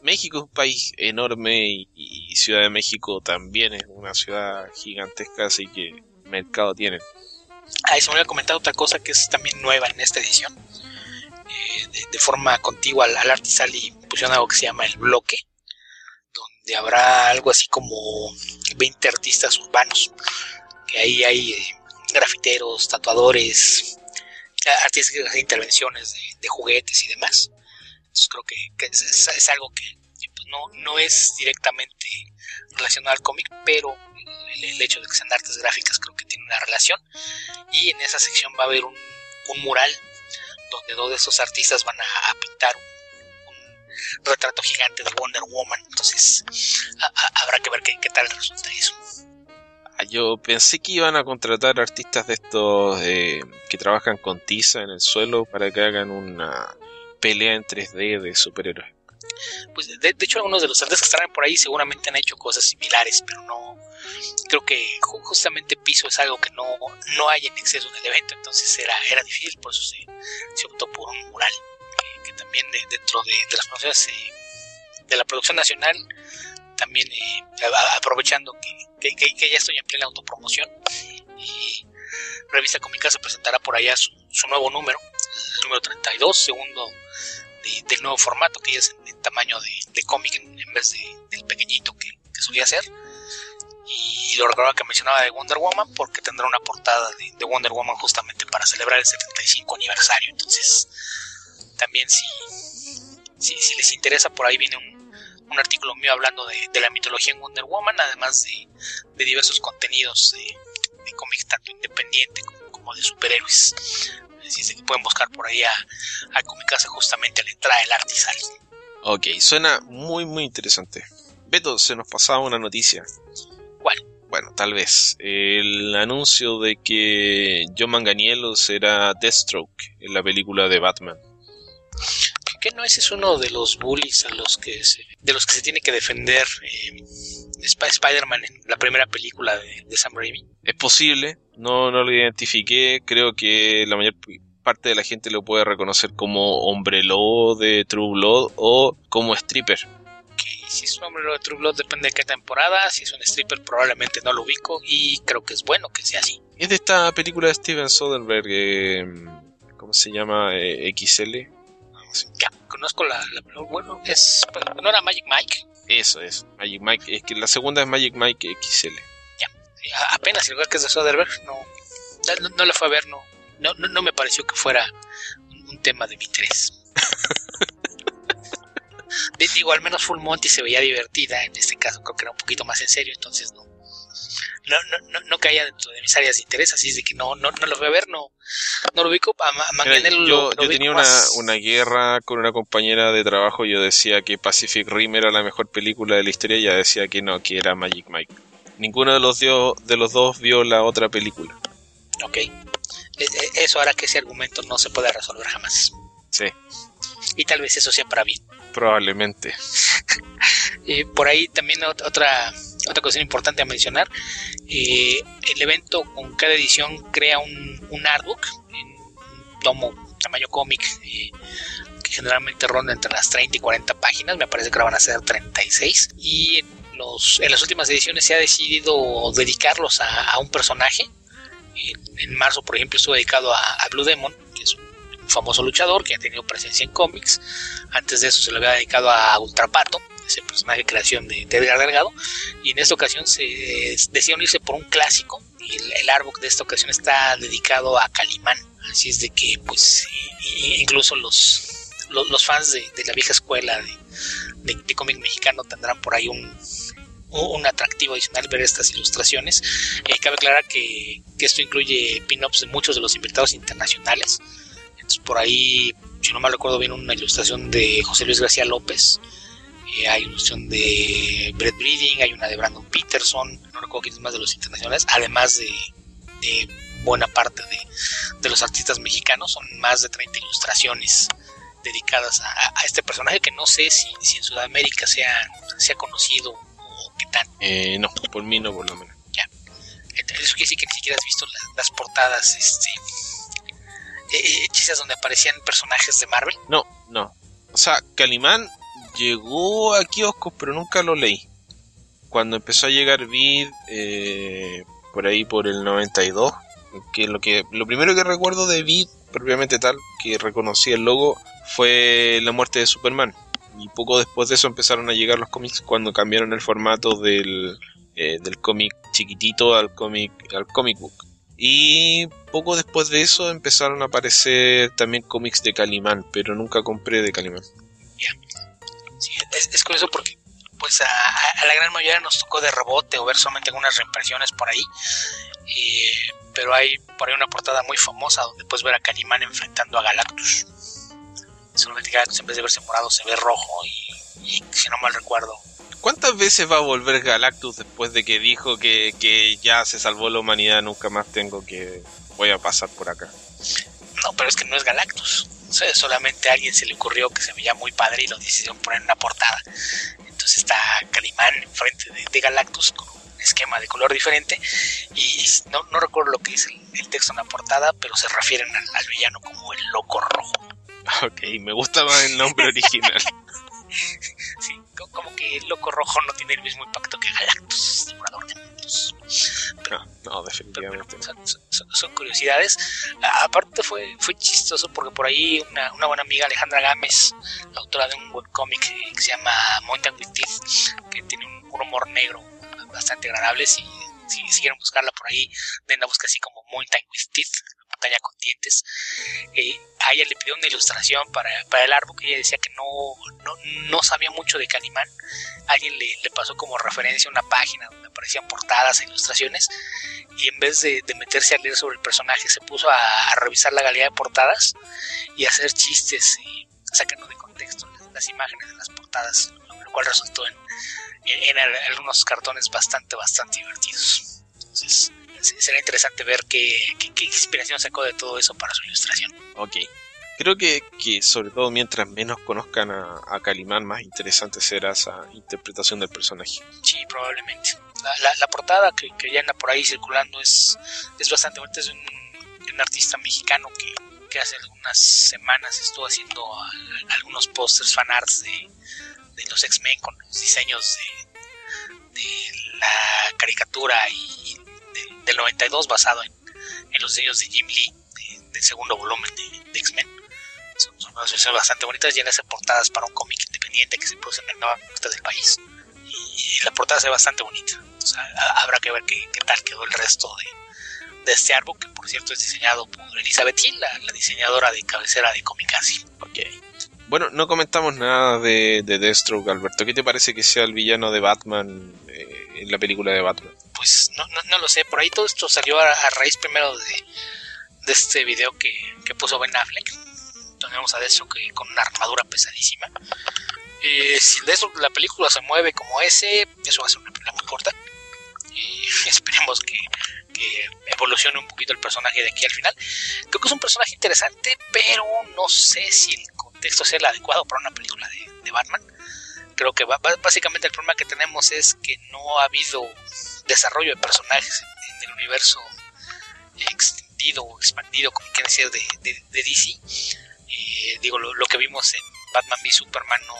México es un país enorme y, Ciudad de México también es una ciudad gigantesca, así que mercado tienen. Ah, y se me había comentado otra cosa que es también nueva en esta edición. Eh, de, de, forma contigua al, al Artisali pusieron algo que se llama el bloque, donde habrá algo así como 20 artistas urbanos, que ahí hay eh, grafiteros, tatuadores, artistas que hacen intervenciones de, de, juguetes y demás. Entonces creo que, que es, es, algo que pues, no, no es directamente relacionado al cómic, pero el, el, hecho de que sean artes gráficas creo que tiene una relación. Y en esa sección va a haber un, un mural donde dos de esos artistas van a, a pintar un retrato gigante de Wonder Woman. Entonces, a, a, habrá que ver qué, qué, tal resulta eso. Ah, yo pensé que iban a contratar artistas de estos eh, que trabajan con tiza en el suelo para que hagan una pelea en 3D de superhéroes. Pues de, de hecho algunos de los artistas que estarán por ahí seguramente han hecho cosas similares, pero no creo que justamente piso es algo que no, no hay en exceso en el evento, entonces era, era difícil, por eso se, se optó por un mural que también de, dentro de, las producciones eh, de la producción nacional, también eh, aprovechando que, ya estoy en plena autopromoción, y Revista Cómica se presentará por allá su, su nuevo número, número 32, segundo de, del nuevo formato, que ya es en, tamaño de, de cómic en, en, vez de, del pequeñito que, que solía ser. Y lo recordaba que mencionaba de Wonder Woman porque tendrá una portada de, de Wonder Woman justamente para celebrar el 75 aniversario. Entonces, también si, si, si, les interesa, por ahí viene un, un artículo mío hablando de, de, la mitología en Wonder Woman, además de, de diversos contenidos de, de tanto independiente como, como, de superhéroes. Así que pueden buscar por ahí a, a Comicasa justamente a la entrada del Artisal. Ok, suena muy muy interesante. Beto, se nos pasaba una noticia. ¿Cuál? Bueno, tal vez. El anuncio de que John Manganiello será Deathstroke en la película de Batman que no ese es uno de los bullies a los que se, de los que se tiene que defender eh, Sp Spider-Man en la primera película de, de, Sam Raimi. Es posible, no, no lo identifiqué, creo que la mayor parte de la gente lo puede reconocer como hombre lobo de True Blood o como stripper. Okay, si es un hombre lobo de True Blood depende de qué temporada, si es un stripper probablemente no lo ubico y creo que es bueno que sea así. Es de esta película de Steven Soderbergh, eh, ¿cómo se llama? Eh, XL ya, conozco la, la, bueno, es no era Magic Mike. Eso es, Magic Mike, es que la segunda es Magic Mike XL. Ya, apenas el lugar que es de Soderbergh, no, no, no la fue a ver, no, no, no, no me pareció que fuera un, un tema de mi interés. Digo, al menos Full Monty se veía divertida, en este caso creo que era un poquito más en serio, entonces no, no, no, no, caía dentro de mis áreas de interés, así es de que no, no, no lo fui a ver, no, no lo ubico. A, a Mira, yo, lo, yo tenía una, una, guerra con una compañera de trabajo, yo decía que Pacific Rim era la mejor película de la historia, y ella decía que no, que era Magic Mike. Ninguno de los, dio, de los dos vio la otra película. Ok. Eso hará que ese argumento no se pueda resolver jamás. Sí. Y tal vez eso sea para bien. Probablemente. y por ahí también otra otra cuestión importante a mencionar, eh, el evento con cada edición crea un, un artbook, un tomo tamaño cómic, eh, que generalmente ronda entre las 30 y 40 páginas, me parece que ahora van a ser 36, y en, los, en las últimas ediciones se ha decidido dedicarlos a, a un personaje, En, marzo, por ejemplo, estuvo dedicado a, Blue Demon, que es un famoso luchador que ha tenido presencia en cómics. Antes de eso se le había dedicado a Ultrapato, ese personaje de creación de, Edgar Delgado. Y en esta ocasión se decidió unirse por un clásico. Y el, el árbol de esta ocasión está dedicado a Calimán. Así es de que, pues, incluso los, los, fans de, la vieja escuela de, de cómic mexicano tendrán por ahí un, un atractivo adicional ver estas ilustraciones. Eh, cabe aclarar que, esto incluye pin-ups de muchos de los invitados internacionales. Entonces, por ahí, si no me recuerdo bien, una ilustración de José Luis García López. Eh, hay ilustración de Brett Breeding, hay una de Brandon Peterson, no recuerdo quién es más de los internacionales, además de, buena parte de, los artistas mexicanos, son más de 30 ilustraciones dedicadas a, este personaje que no sé si, si en Sudamérica sea, sea conocido eh, no, por mí no, por lo menos. Ya. Eso quiere decir que ni siquiera has visto las portadas, este. Eh, hechizas donde aparecían personajes de Marvel. No, no. O sea, Calimán llegó a kioscos, pero nunca lo leí. Cuando empezó a llegar Vid, eh, por ahí por el 92, que lo que lo primero que recuerdo de Vid, propiamente tal, que reconocí el logo, fue la muerte de Superman y poco después de eso empezaron a llegar los cómics cuando cambiaron el formato del, eh, del cómic chiquitito al cómic al comic book. Y poco después de eso empezaron a aparecer también cómics de Calimán, pero nunca compré de Calimán. Sí, es, curioso porque pues a, la gran mayoría nos tocó de rebote o ver solamente algunas reimpresiones por ahí. Eh, pero hay por ahí una portada muy famosa donde puedes ver a Calimán enfrentando a Galactus solamente Galactus en vez de verse morado se ve rojo y, si no mal recuerdo. ¿Cuántas veces va a volver Galactus después de que dijo que, que ya se salvó la humanidad, nunca más tengo que... voy a pasar por acá? No, pero es que no es Galactus. solamente a alguien se le ocurrió que se veía muy padre y lo decidieron poner en una portada. Entonces está Calimán enfrente de, de Galactus con un esquema de color diferente y no, no recuerdo lo que dice el, texto en la portada, pero se refieren al villano como el loco rojo. Ok, me gusta más el nombre original. sí, como que el Loco Rojo no tiene el mismo impacto que Galactus, devorador de mundos. no, definitivamente. son, curiosidades. aparte fue, fue chistoso porque por ahí una, buena amiga, Alejandra Gámez, autora de un webcomic que, se llama Mountain with Teeth, que tiene un, humor negro bastante agradable. Si, si, buscarla por ahí, den la busca así como Mountain with Teeth, montaña con dientes. Eh, a ella le pidió una ilustración para, para el árbol que ella decía que no, no, no sabía mucho de Calimán. Alguien le, le, pasó como referencia una página donde aparecían portadas e ilustraciones y en vez de, de meterse a leer sobre el personaje se puso a, revisar la galería de portadas y a hacer chistes y sacando de contexto las, imágenes de las portadas, lo cual resultó en, en, en algunos cartones bastante, bastante divertidos. Entonces, será interesante ver qué, inspiración sacó de todo eso para su ilustración. Ok. Creo que, sobre todo mientras menos conozcan a, Calimán, más interesante será esa interpretación del personaje. Sí, probablemente. La, portada que, que, ya anda por ahí circulando es, es bastante bonita. Es un, un artista mexicano que, que, hace algunas semanas estuvo haciendo algunos pósters fanarts de, de los X-Men con los diseños de, de la caricatura y del 92 basado en, los diseños de Jim Lee del segundo volumen de, X-Men. Son, unas versiones bastante bonitas y en portadas para un cómic independiente que se produce en el norte del país. Y, la portada se ve bastante bonita. habrá que ver qué, tal quedó el resto de, de, este árbol, que por cierto es diseñado por Elizabeth Hill, la, diseñadora de cabecera de Comicasi. Okay. Bueno, no comentamos nada de, de Deathstroke, Alberto. ¿Qué te parece que sea el villano de Batman eh, en la película de Batman? Pues no, no, lo sé, por ahí todo esto salió a, raíz primero de, de este video que, que, puso Ben Affleck, donde vemos a Destro que con una armadura pesadísima. Eh, si Destro la película se mueve como ese, eso va a ser una película muy corta. Y esperemos que, que, evolucione un poquito el personaje de aquí al final. Creo que es un personaje interesante, pero no sé si el contexto sea el adecuado para una película de, de Batman. Creo que básicamente el problema que tenemos es que no ha habido desarrollo de personajes en, el universo extendido o expandido, como quiere decir, de, de, DC. Eh, digo, lo, que vimos en Batman v Superman no,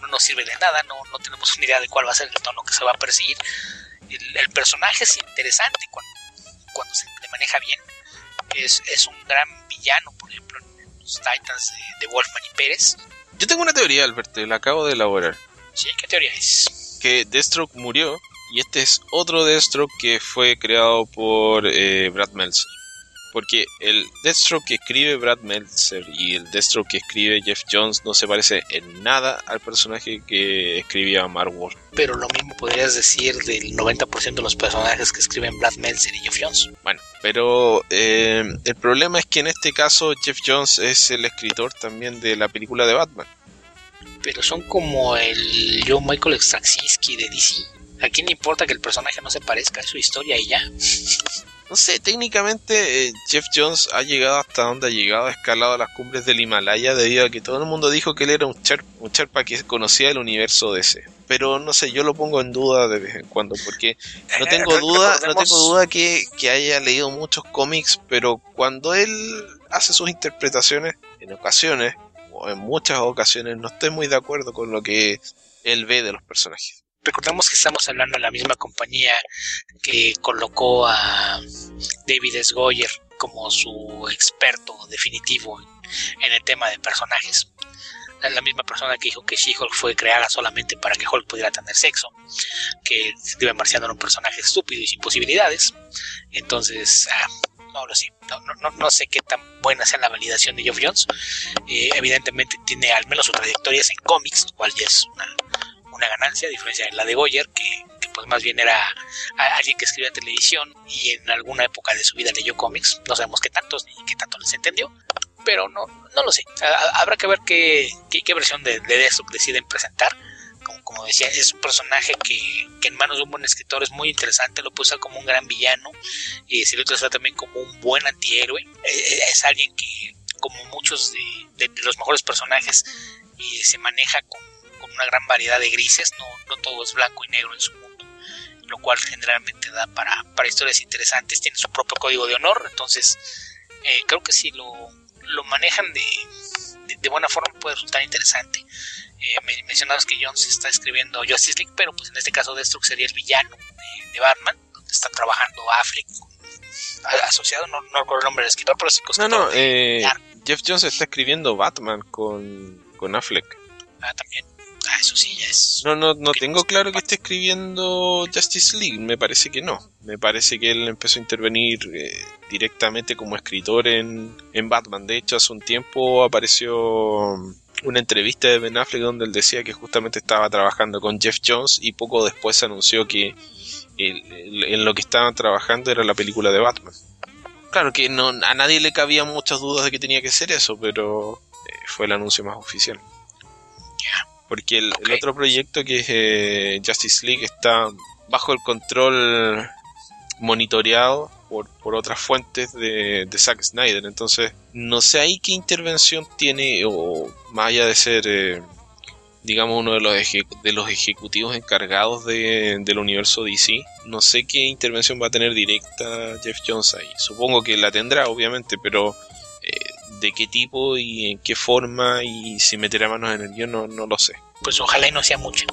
no, nos sirve de nada, no, no tenemos una idea de cuál va a ser el tono que se va a perseguir. El, personaje es interesante cuando, cuando se maneja bien. Es, es un gran villano, por ejemplo, en los Titans de, de Wolfman y Pérez. Yo tengo una teoría, Alberto, la acabo de elaborar. Sí, ¿qué teoría es? Que Deathstroke murió y este es otro Deathstroke que fue creado por eh, Brad Meltzer. Porque el Deathstroke que escribe Brad Meltzer y el Deathstroke que escribe Jeff Jones no se parece en nada al personaje que escribía Mark Ward. Pero lo mismo podrías decir del 90% de los personajes que escriben Brad Meltzer y Jeff Jones. Bueno, pero eh, el problema es que en este caso Jeff Jones es el escritor también de la película de Batman. Pero son como el Joe Michael Straczynski de DC. ¿A quién le importa que el personaje no se parezca a su historia y ya? No sé, técnicamente eh, Jeff Jones ha llegado hasta donde ha llegado, ha escalado las cumbres del Himalaya debido a que todo el mundo dijo que él era un Sherpa, un Sherpa que conocía el universo DC. Pero no sé, yo lo pongo en duda de vez en cuando porque no tengo duda, no tengo duda que, que haya leído muchos cómics, pero cuando él hace sus interpretaciones, en ocasiones, o en muchas ocasiones, no estoy muy de acuerdo con lo que él ve de los personajes. Recordemos que estamos hablando de la misma compañía que colocó a David S. Goyer como su experto definitivo en el tema de personajes. La misma persona que dijo que She-Hulk fue creada solamente para que Hulk pudiera tener sexo, que Steven Marciano era un personaje estúpido y sin posibilidades. Entonces, ah, no lo sé. No, no, no, sé qué tan buena sea la validación de Geoff Jones. Eh, evidentemente tiene al menos su trayectoria en cómics, lo cual ya es una, una ganancia, a diferencia de la de Goyer, que, pues más bien era alguien que escribía televisión y en alguna época de su vida leyó cómics. No sabemos qué tantos ni qué tanto les entendió, pero no, no lo sé. Habrá que ver qué, qué, versión de, de deciden presentar. Como, como, decía, es un personaje que, que, en manos de un buen escritor es muy interesante, lo puede como un gran villano y se lo trata también como un buen antihéroe. Es, es alguien que, como muchos de, de, los mejores personajes, y se maneja con una gran variedad de grises, no, no todo es blanco y negro en su mundo, lo cual generalmente da para, para historias interesantes, tiene su propio código de honor, entonces eh, creo que si lo, lo manejan de, de, buena forma puede resultar interesante. Eh, mencionabas que Jones está escribiendo Justice League, pero pues en este caso Deathstroke sería el villano de, Batman, donde está trabajando Affleck asociado, no, no recuerdo el nombre del escritor, pero es No, no, eh, Jeff Jones está escribiendo Batman con, con Affleck. Ah, también. Ah, eso sí ya es. No, no, no tengo claro que esté escribiendo Justice League, me parece que no. Me parece que él empezó a intervenir eh, directamente como escritor en, en Batman. De hecho, hace un tiempo apareció una entrevista de Ben Affleck donde él decía que justamente estaba trabajando con Jeff Jones y poco después anunció que en lo que estaban trabajando era la película de Batman. Claro que no, a nadie le cabía muchas dudas de que tenía que ser eso, pero eh, fue el anuncio más oficial. Porque el, otro proyecto que es eh, Justice League está bajo el control monitoreado por, por otras fuentes de, de, Zack Snyder. Entonces, no sé ahí qué intervención tiene, o más allá de ser, eh, digamos, uno de los, de los ejecutivos encargados de, del universo DC, no sé qué intervención va a tener directa Jeff Jones ahí. Supongo que la tendrá, obviamente, pero de qué tipo y en qué forma y si meterá manos en el guion no, no lo sé. Pues ojalá y no sea mucho.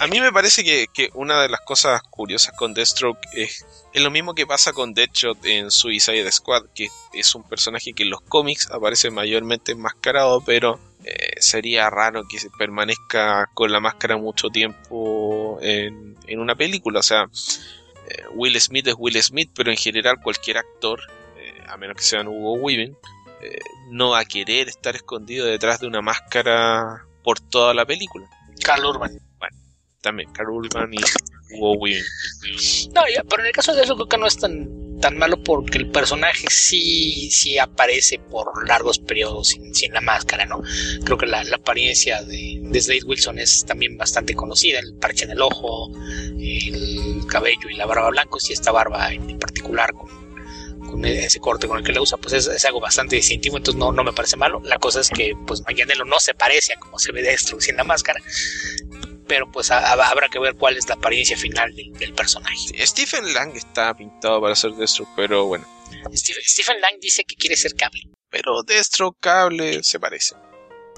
A, mí me parece que, que, una de las cosas curiosas con Deathstroke es, es lo mismo que pasa con Deadshot en Suicide Squad, que es un personaje que en los cómics aparece mayormente enmascarado, pero eh, sería raro que permanezca con la máscara mucho tiempo en, en una película. O sea, eh, Will Smith es Will Smith, pero en general cualquier actor, eh, a menos que sean Hugo Weaving, eh, no va a querer estar escondido detrás de una máscara por toda la película. Carl Urban. Bueno, también Carl Urban y Hugo. No, pero en el caso de eso creo que no es tan, tan malo porque el personaje sí, sí aparece por largos periodos sin, sin la máscara, ¿no? Creo que la, apariencia de, de, Slade Wilson es también bastante conocida, el parche en el ojo, el cabello y la barba blancos y esta barba en particular con con ese corte con el que le usa, pues es, algo bastante distintivo, entonces no, no me parece malo. La cosa es que pues Manganiello no se parece a como se ve Deathstroke sin la máscara, pero pues habrá que ver cuál es la apariencia final del, personaje. Stephen Lang está pintado para ser Deathstroke, pero bueno. Stephen, Lang dice que quiere ser cable. Pero Deathstroke cable se parece.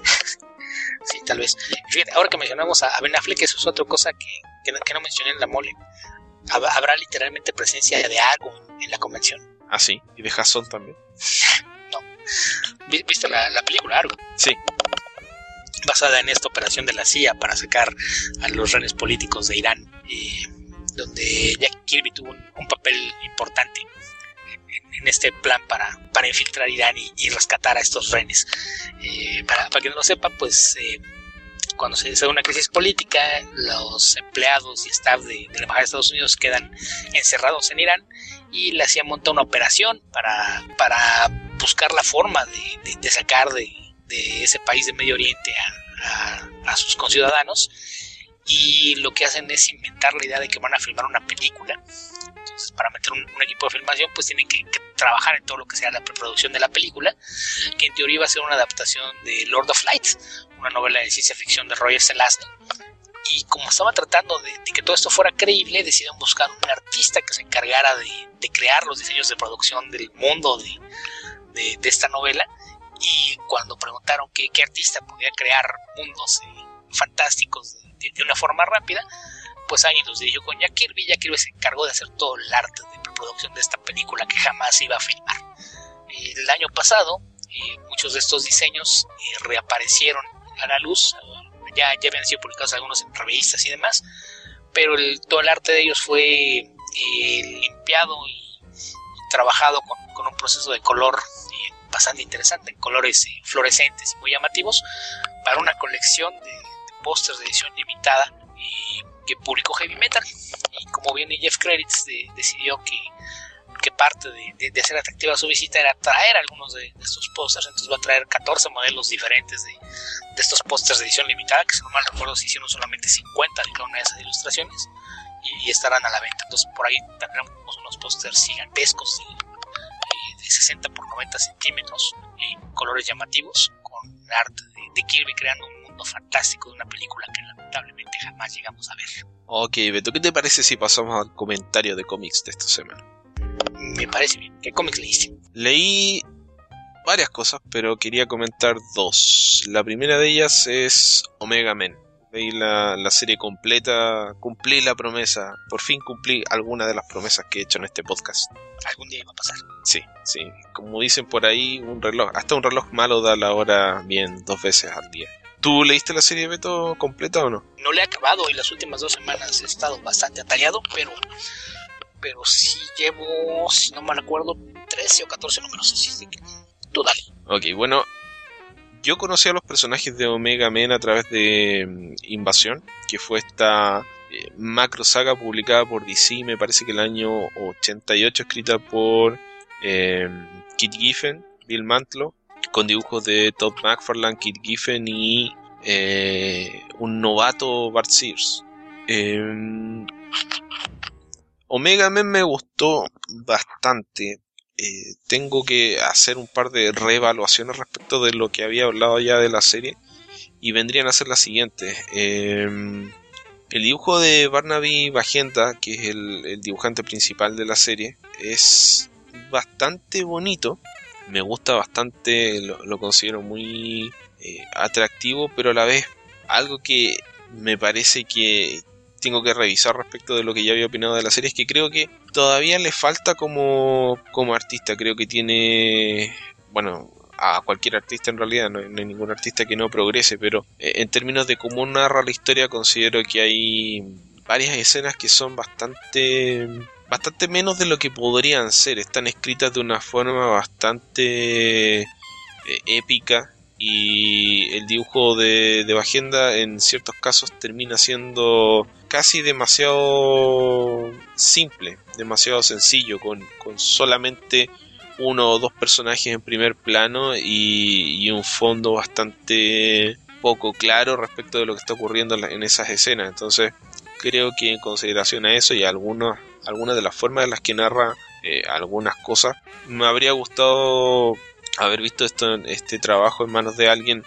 sí, tal vez. Fíjate, ahora que mencionamos a Ben Affleck, eso es otra cosa que, que, no mencioné en la mole. Habrá literalmente presencia de algo en la convención. Ah, sí, y de Jason también. no. ¿Viste la, la película Argo? Sí. Basada en esta operación de la CIA para sacar a los renes políticos de Irán, eh, donde Jack Kirby tuvo un, papel importante en, este plan para, para infiltrar Irán y, rescatar a estos renes. Eh, para, para que no lo sepa, pues eh, cuando se da una crisis política, los empleados y staff de, la Embajada de Estados Unidos quedan encerrados en Irán y la CIA monta una operación para, para buscar la forma de, sacar de, ese país de Medio Oriente a, sus conciudadanos y lo que hacen es inventar la idea de que van a filmar una película. Entonces, para meter un, equipo de filmación, pues tienen que, trabajar en todo lo que sea la preproducción de la película, que en teoría va a ser una adaptación de Lord of Light, una novela de ciencia ficción de Roger Zelazny. Y como estaba tratando de, que todo esto fuera creíble, decidieron buscar un artista que se encargara de, crear los diseños de producción del mundo de, esta novela. Y cuando preguntaron qué, artista podía crear mundos eh, fantásticos de, una forma rápida, pues alguien los dirigió con Jack Kirby. Jack Kirby se encargó de hacer todo el arte de producción de esta película que jamás iba a filmar. El año pasado, muchos de estos diseños eh, reaparecieron a la luz. Ya, ya habían sido publicados algunos en revistas y demás, pero el, todo el arte de ellos fue eh, limpiado y, trabajado con, un proceso de color eh, bastante interesante, en colores eh, fluorescentes y muy llamativos, para una colección de, pósters de edición limitada que publicó Heavy Metal. Y como viene Jeff Credits, decidió que que parte de, hacer atractiva su visita era traer algunos de, estos pósters. Entonces va a traer 14 modelos diferentes de, estos pósters de edición limitada, que si no mal recuerdo se hicieron solamente 50 de cada una de esas ilustraciones y, estarán a la venta. Entonces por ahí tendremos unos pósters gigantescos de, 60 por 90 centímetros, en colores llamativos, con arte de, Kirby creando un mundo fantástico de una película que lamentablemente jamás llegamos a ver. Ok, Beto, ¿qué te parece si pasamos al comentario de cómics de esta semana? me parece bien. ¿Qué cómics leíste? Leí varias cosas, pero quería comentar dos. La primera de ellas es Omega Men. Leí la, serie completa, cumplí la promesa, por fin cumplí alguna de las promesas que he hecho en este podcast. Algún día iba a pasar. Sí, sí. Como dicen por ahí, un reloj, hasta un reloj malo da la hora bien dos veces al día. ¿Tú leíste la serie Beto completa o no? No le he acabado y las últimas dos semanas he estado bastante atareado, pero pero sí llevo, si no me acuerdo, 13 o 14 números así, que tú dale. Ok, bueno, yo conocí a los personajes de Omega Men a través de mm, Invasión, que fue esta eh, macro saga publicada por DC, me parece que el año 88, escrita por eh, Kit Giffen, Bill Mantlo, con dibujos de Todd McFarlane, Kit Giffen y eh, un novato Bart Sears. Em, Omega Men me gustó bastante. Eh, tengo que hacer un par de reevaluaciones respecto de lo que había hablado ya de la serie. Y vendrían a ser las siguientes. Em, el dibujo de Barnaby Bajenta, que es el, dibujante principal de la serie, es bastante bonito. Me gusta bastante, lo, considero muy eh, atractivo, pero a la vez algo que me parece que, tengo que revisar respecto de lo que ya había opinado de la serie es que creo que todavía le falta como, como artista. Creo que tiene, bueno, a cualquier artista en realidad, no, hay ningún artista que no progrese, pero eh, en términos de cómo narra la historia considero que hay varias escenas que son bastante bastante menos de lo que podrían ser, están escritas de una forma bastante eh, épica y el dibujo de, de Bajenda en ciertos casos termina siendo casi demasiado simple, demasiado sencillo, con, solamente uno o dos personajes en primer plano y, un fondo bastante poco claro respecto de lo que está ocurriendo en, esas escenas. Entonces, creo que en consideración a eso y a algunas, algunas de las formas en las que narra eh, algunas cosas, me habría gustado haber visto esto, este trabajo en manos de alguien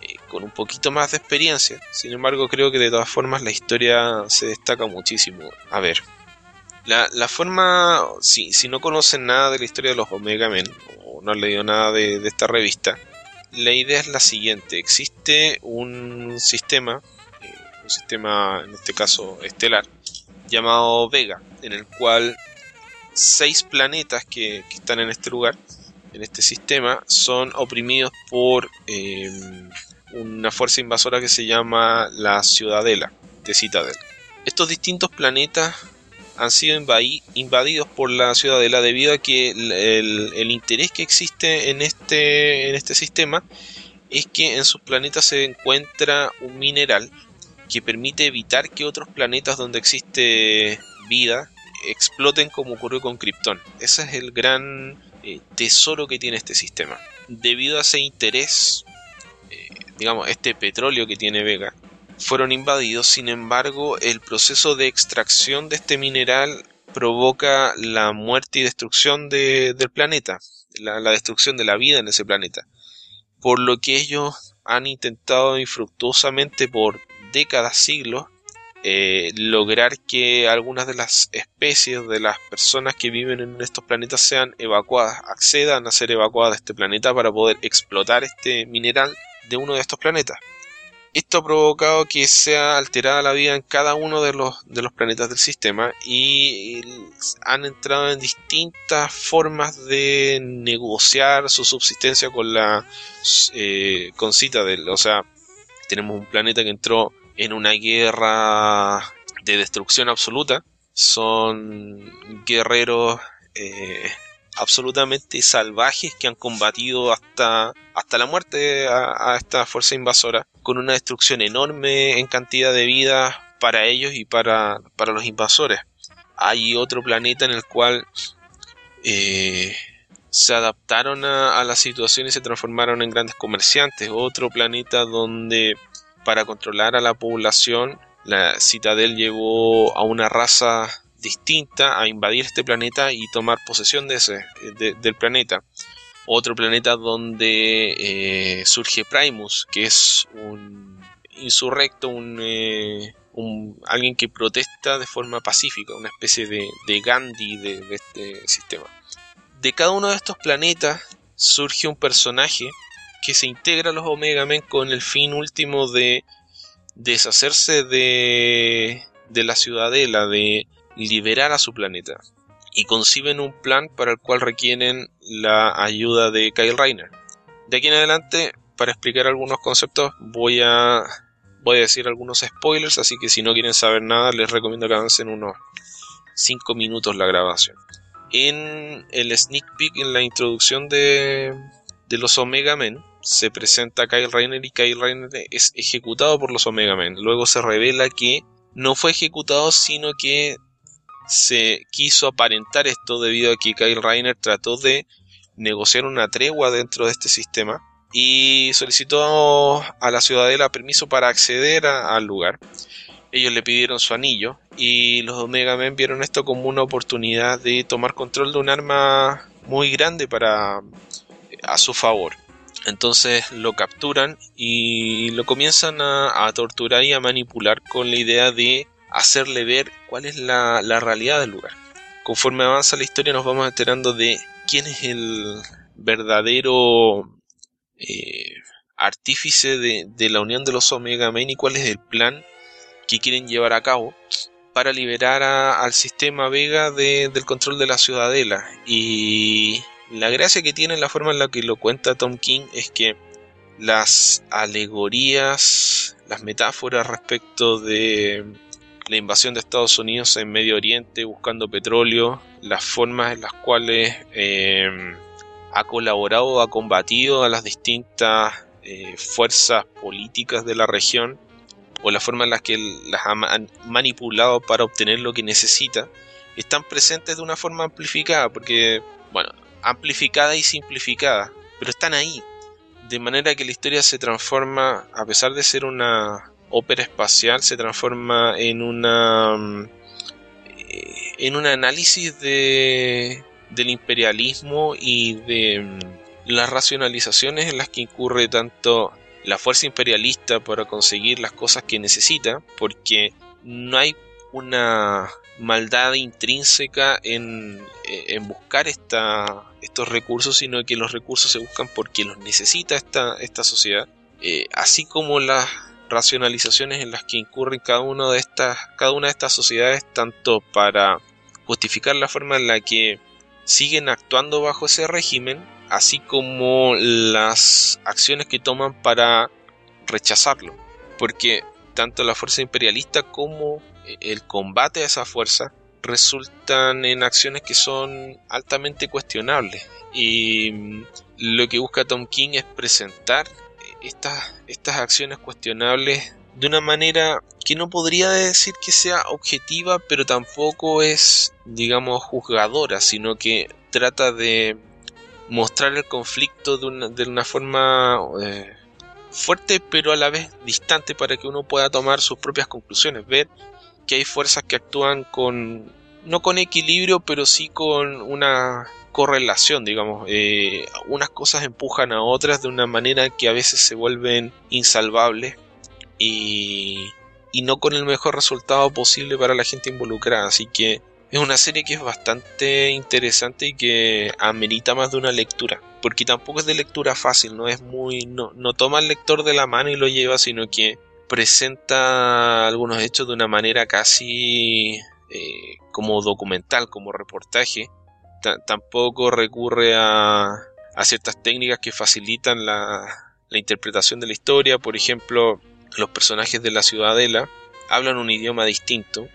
eh, con un poquito más de experiencia. Sin embargo, creo que de todas formas la historia se destaca muchísimo. A ver, la, la forma, si, si no conocen nada de la historia de los Omega Men o no han leído nada de, esta revista, la idea es la siguiente: existe un sistema, un sistema en este caso estelar, llamado Vega, en el cual seis planetas que, están en este lugar, en este sistema, son oprimidos por eh, una fuerza invasora que se llama la Ciudadela de Citadel. Estos distintos planetas han sido invadidos por la Ciudadela debido a que el, interés que existe en este, en este sistema es que en sus planetas se encuentra un mineral que permite evitar que otros planetas donde existe vida exploten como ocurrió con Krypton. Ese es el gran eh, tesoro que tiene este sistema. Debido a ese interés, eh, digamos, este petróleo que tiene Vega, fueron invadidos, sin embargo, el proceso de extracción de este mineral provoca la muerte y destrucción del planeta, la, destrucción de la vida en ese planeta. Por lo que ellos han intentado infructuosamente por décadas, siglos, eh, lograr que algunas de las especies de las personas que viven en estos planetas sean evacuadas, accedan a ser evacuadas de este planeta para poder explotar este mineral de uno de estos planetas. Esto ha provocado que sea alterada la vida en cada uno de los, de los planetas del sistema y han entrado en distintas formas de negociar su subsistencia con la eh, con Citadel. O sea, tenemos un planeta que entró en una guerra de destrucción absoluta. Son guerreros eh, absolutamente salvajes que han combatido hasta, hasta la muerte a, esta fuerza invasora, con una destrucción enorme en cantidad de vidas para ellos y para, para los invasores. Hay otro planeta en el cual eh, se adaptaron a, a la situación y se transformaron en grandes comerciantes. Otro planeta donde para controlar a la población la Citadel llevó a una raza distinta a invadir este planeta y tomar posesión de ese, del planeta. Otro planeta donde eh, surge Primus, que es un insurrecto, eh, un, alguien que protesta de forma pacífica, una especie de, Gandhi de, de este sistema. De cada uno de estos planetas surge un personaje que se integra a los Omega Men con el fin último de deshacerse de, de la ciudadela, de liberar a su planeta y conciben un plan para el cual requieren la ayuda de Kyle Reiner. De aquí en adelante, para explicar algunos conceptos, voy a, voy a decir algunos spoilers, así que si no quieren saber nada, les recomiendo que avancen unos 5 minutos la grabación. En el sneak peek, en la introducción de, de los Omega Men, se presenta Kyle Reiner y Kyle Reiner es ejecutado por los Omega Men. Luego se revela que no fue ejecutado, sino que se quiso aparentar esto debido a que Kyle Reiner trató de negociar una tregua dentro de este sistema y solicitó a la ciudadela permiso para acceder al lugar. Ellos le pidieron su anillo y los Omega Men vieron esto como una oportunidad de tomar control de un arma muy grande para a su favor. Entonces lo capturan y lo comienzan a torturar y a manipular con la idea de hacerle ver cuál es la, realidad del lugar. Conforme avanza la historia nos vamos enterando de quién es el verdadero eh, artífice de, la unión de los Omega Men y cuál es el plan que quieren llevar a cabo para liberar al sistema Vega del control de la ciudadela. Y la gracia que tiene la forma en la que lo cuenta Tom King es que las alegorías, las metáforas respecto de la invasión de Estados Unidos en Medio Oriente buscando petróleo, las formas en las cuales eh, ha colaborado, ha combatido a las distintas eh, fuerzas políticas de la región o la forma en las que las ha manipulado para obtener lo que necesita, están presentes de una forma amplificada, porque, bueno, amplificada y simplificada, pero están ahí. De manera que la historia se transforma, a pesar de ser una ópera espacial se transforma en una mm, en un análisis de del imperialismo y de mm, las racionalizaciones en las que incurre tanto la fuerza imperialista para conseguir las cosas que necesita, porque no hay una maldad intrínseca en, buscar esta, estos recursos, sino que los recursos se buscan porque los necesita esta, esta sociedad, eh, así como las racionalizaciones en las que incurren cada, una de estas, cada una de estas sociedades, tanto para justificar la forma en la que siguen actuando bajo ese régimen, así como las acciones que toman para rechazarlo. Porque tanto la fuerza imperialista como el combate a esa fuerza resultan en acciones que son altamente cuestionables. Y mm, lo que busca Tom King es presentar estas, estas acciones cuestionables de una manera que no podría decir que sea objetiva, pero tampoco es, digamos, juzgadora, sino que trata de mostrar el conflicto de una, de una forma eh, fuerte, pero a la vez distante para que uno pueda tomar sus propias conclusiones, ver que hay fuerzas que actúan con, no con equilibrio, pero sí con una correlación, digamos. Eh, unas cosas empujan a otras de una manera que a veces se vuelven insalvables y, y no con el mejor resultado posible para la gente involucrada. Así que es una serie que es bastante interesante y que amerita más de una lectura. Porque tampoco es de lectura fácil, no es muy. no, no toma al lector de la mano y lo lleva, sino que presenta algunos hechos de una manera casi eh, como documental, como reportaje. tampoco recurre a, a, ciertas técnicas que facilitan la, la interpretación de la historia. Por ejemplo, los personajes de la ciudadela hablan un idioma distinto.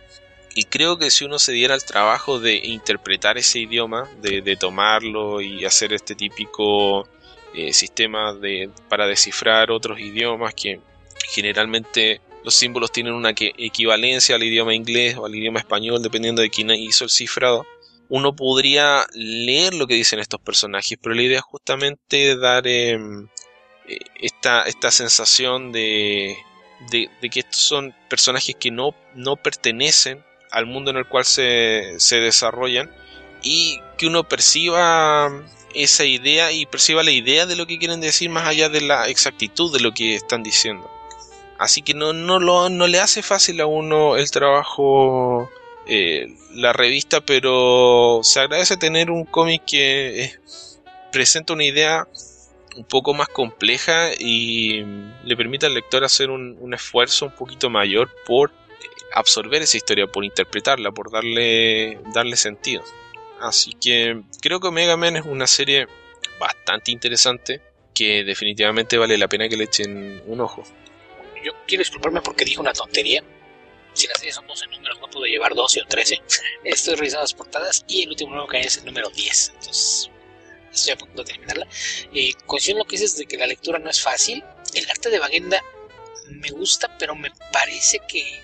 Y creo que si uno se diera el trabajo de interpretar ese idioma, de, de tomarlo y hacer este típico eh, sistema de, para descifrar otros idiomas que generalmente los símbolos tienen una equivalencia al idioma inglés o al idioma español, dependiendo de quién hizo el cifrado. Uno podría leer lo que dicen estos personajes, pero la idea es justamente dar em, eh, esta, esta sensación de, de, que estos son personajes que no, no pertenecen al mundo en el cual se, se desarrollan y que uno perciba esa idea y perciba la idea de lo que quieren decir más allá de la exactitud de lo que están diciendo. Así que no, no, lo, no le hace fácil a uno el trabajo, eh, la revista, pero se agradece tener un cómic que eh, presenta una idea un poco más compleja y le permite al lector hacer un, un, esfuerzo un poquito mayor por absorber esa historia, por interpretarla, por darle, darle sentido. Así que creo que Omega Man es una serie bastante interesante que definitivamente vale la pena que le echen un ojo. Yo quiero disculparme porque dije una tontería. Si las series son 12 números, no pude llevar 12 o 13. Estoy revisando las portadas y el último número que hay es el número 10. Entonces, estoy a punto de terminarla. Eh, coincido en lo que dices de que la lectura no es fácil. El arte de Bagenda me gusta, pero me parece que,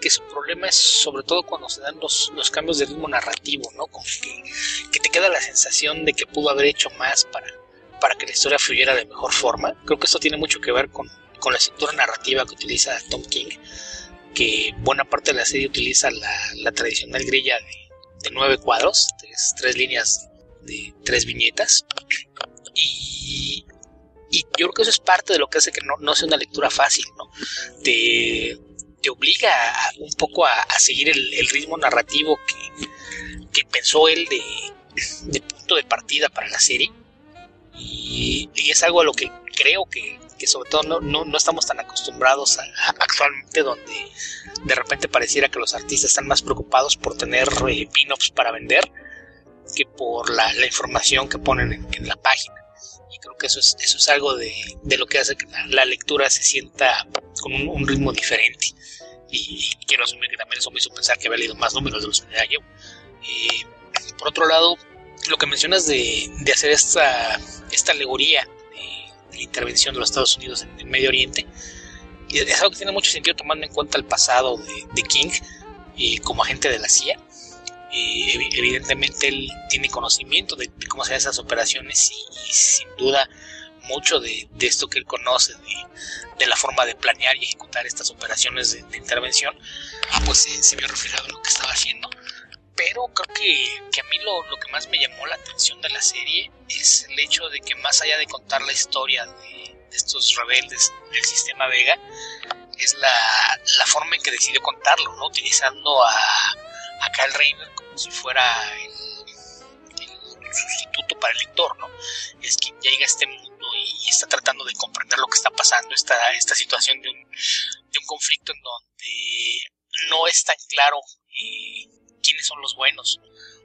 que su problema es sobre todo cuando se dan los, los cambios de ritmo narrativo, ¿no? Como que, que, te queda la sensación de que pudo haber hecho más para, para que la historia fluyera de mejor forma. Creo que esto tiene mucho que ver con, con la estructura narrativa que utiliza Tom King, que buena parte de la serie utiliza la, tradicional grilla de, nueve cuadros, tres, líneas de tres viñetas. Y, yo creo que eso es parte de lo que hace que no, sea una lectura fácil, ¿no? Te, obliga un poco a, seguir el, ritmo narrativo que, pensó él de, punto de partida para la serie. Y, es algo a lo que creo que, que sobre todo no, no, no, estamos tan acostumbrados a, a, actualmente, donde de repente pareciera que los artistas están más preocupados por tener eh, pin-ups para vender que por la, la información que ponen en, en, la página. Y creo que eso es, eso es algo de, de lo que hace que la, la, lectura se sienta con un, un ritmo diferente. Y, y, quiero asumir que también eso me hizo pensar que había leído más números de los que ya llevo. Eh, por otro lado, lo que mencionas de, de hacer esta, esta alegoría de, de, la intervención de los Estados Unidos en el Medio Oriente, es algo que tiene mucho sentido tomando en cuenta el pasado de, de King eh, como agente de la CIA evidentemente él tiene conocimiento de, de cómo se hacen esas operaciones y, y, sin duda mucho de, de esto que él conoce, de, de, la forma de planear y ejecutar estas operaciones de, intervención, pues eh, se vio reflejado en lo que estaba haciendo. Pero creo que, que a mí lo, lo, que más me llamó la atención de la serie es el hecho de que más allá de contar la historia de, estos rebeldes del sistema Vega, es la, la forma en que decidió contarlo, ¿no? Utilizando a, a Kyle Rayner como si fuera el, sustituto para el lector, ¿no? Es quien llega a este mundo y, y, está tratando de comprender lo que está pasando, esta, esta situación de un, de un conflicto en donde no es tan claro eh, quiénes son los buenos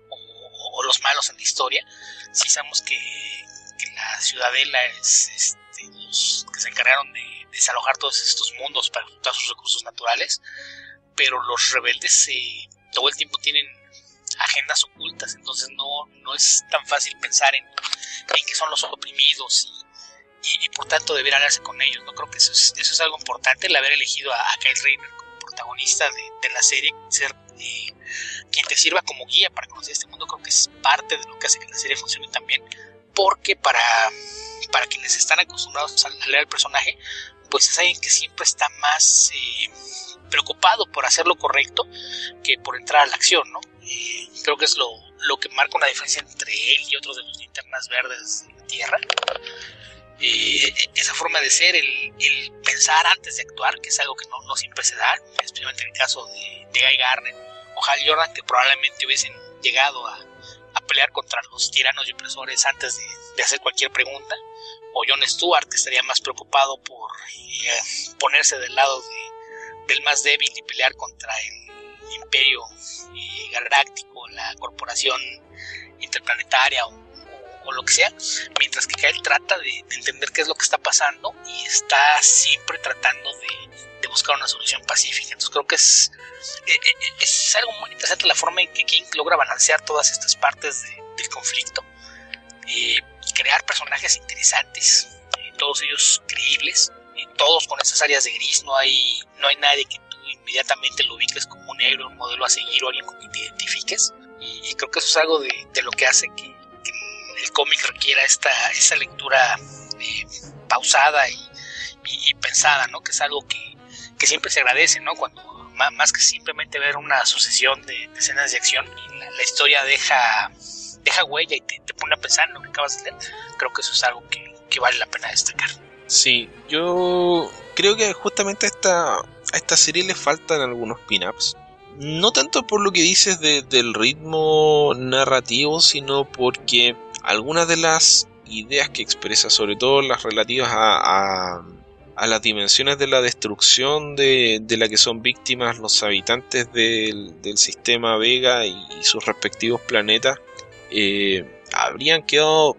o, los malos en la historia. Sí sabemos que, la ciudadela es este, los que se encargaron de desalojar todos estos mundos para explotar sus recursos naturales, pero los rebeldes eh, todo el tiempo tienen agendas ocultas, entonces no, no es tan fácil pensar en, en que son los oprimidos y, por tanto deber hablarse con ellos. No creo que eso es, eso es algo importante, el haber elegido a, Kyle Rayner como protagonista de, la serie, ser eh, quien te sirva como guía para conocer este mundo, creo que es parte de lo que hace que la serie funcione también, porque para, para quienes están acostumbrados a leer al personaje, pues es alguien que siempre está más eh, preocupado por hacer lo correcto que por entrar a la acción, ¿no? Eh, creo que es lo, lo que marca una diferencia entre él y otros de los linternas verdes de la Tierra. Eh, esa forma de ser, el, pensar antes de actuar, que es algo que no, siempre se da, especialmente en el caso de, de Guy Garner o Hal Jordan, que probablemente hubiesen llegado a, pelear contra los tiranos y opresores antes de, hacer cualquier pregunta, o John Stewart, que estaría más preocupado por eh, ponerse del lado del más débil y pelear contra el imperio galáctico, la corporación interplanetaria o o lo que sea, mientras que él trata de, entender qué es lo que está pasando y está siempre tratando de, buscar una solución pacífica. Entonces creo que es, eh, eh, eh, es algo muy interesante la forma en que King logra balancear todas estas partes del conflicto y crear personajes interesantes, todos ellos creíbles, todos con esas áreas de gris, no hay, no hay nadie que tú inmediatamente lo ubiques como un héroe, un modelo a seguir o alguien con quien te identifiques. Y, creo que eso es algo de lo que hace que, el cómic requiera esta, esa lectura eh, pausada y, pensada, ¿no? Que es algo que, siempre se agradece, ¿no? Cuando más, que simplemente ver una sucesión de, escenas de acción, la, historia deja, deja huella y te, pone a pensar en lo que acabas de leer. Creo que eso es algo que, vale la pena destacar. Sí, yo creo que justamente a esta, a esta serie le faltan algunos pin-ups no tanto por lo que dices del ritmo narrativo, sino porque algunas de las ideas que expresa, sobre todo las relativas a, a, las dimensiones de la destrucción de, de, la que son víctimas los habitantes del, del sistema Vega y, sus respectivos planetas, eh, habrían quedado,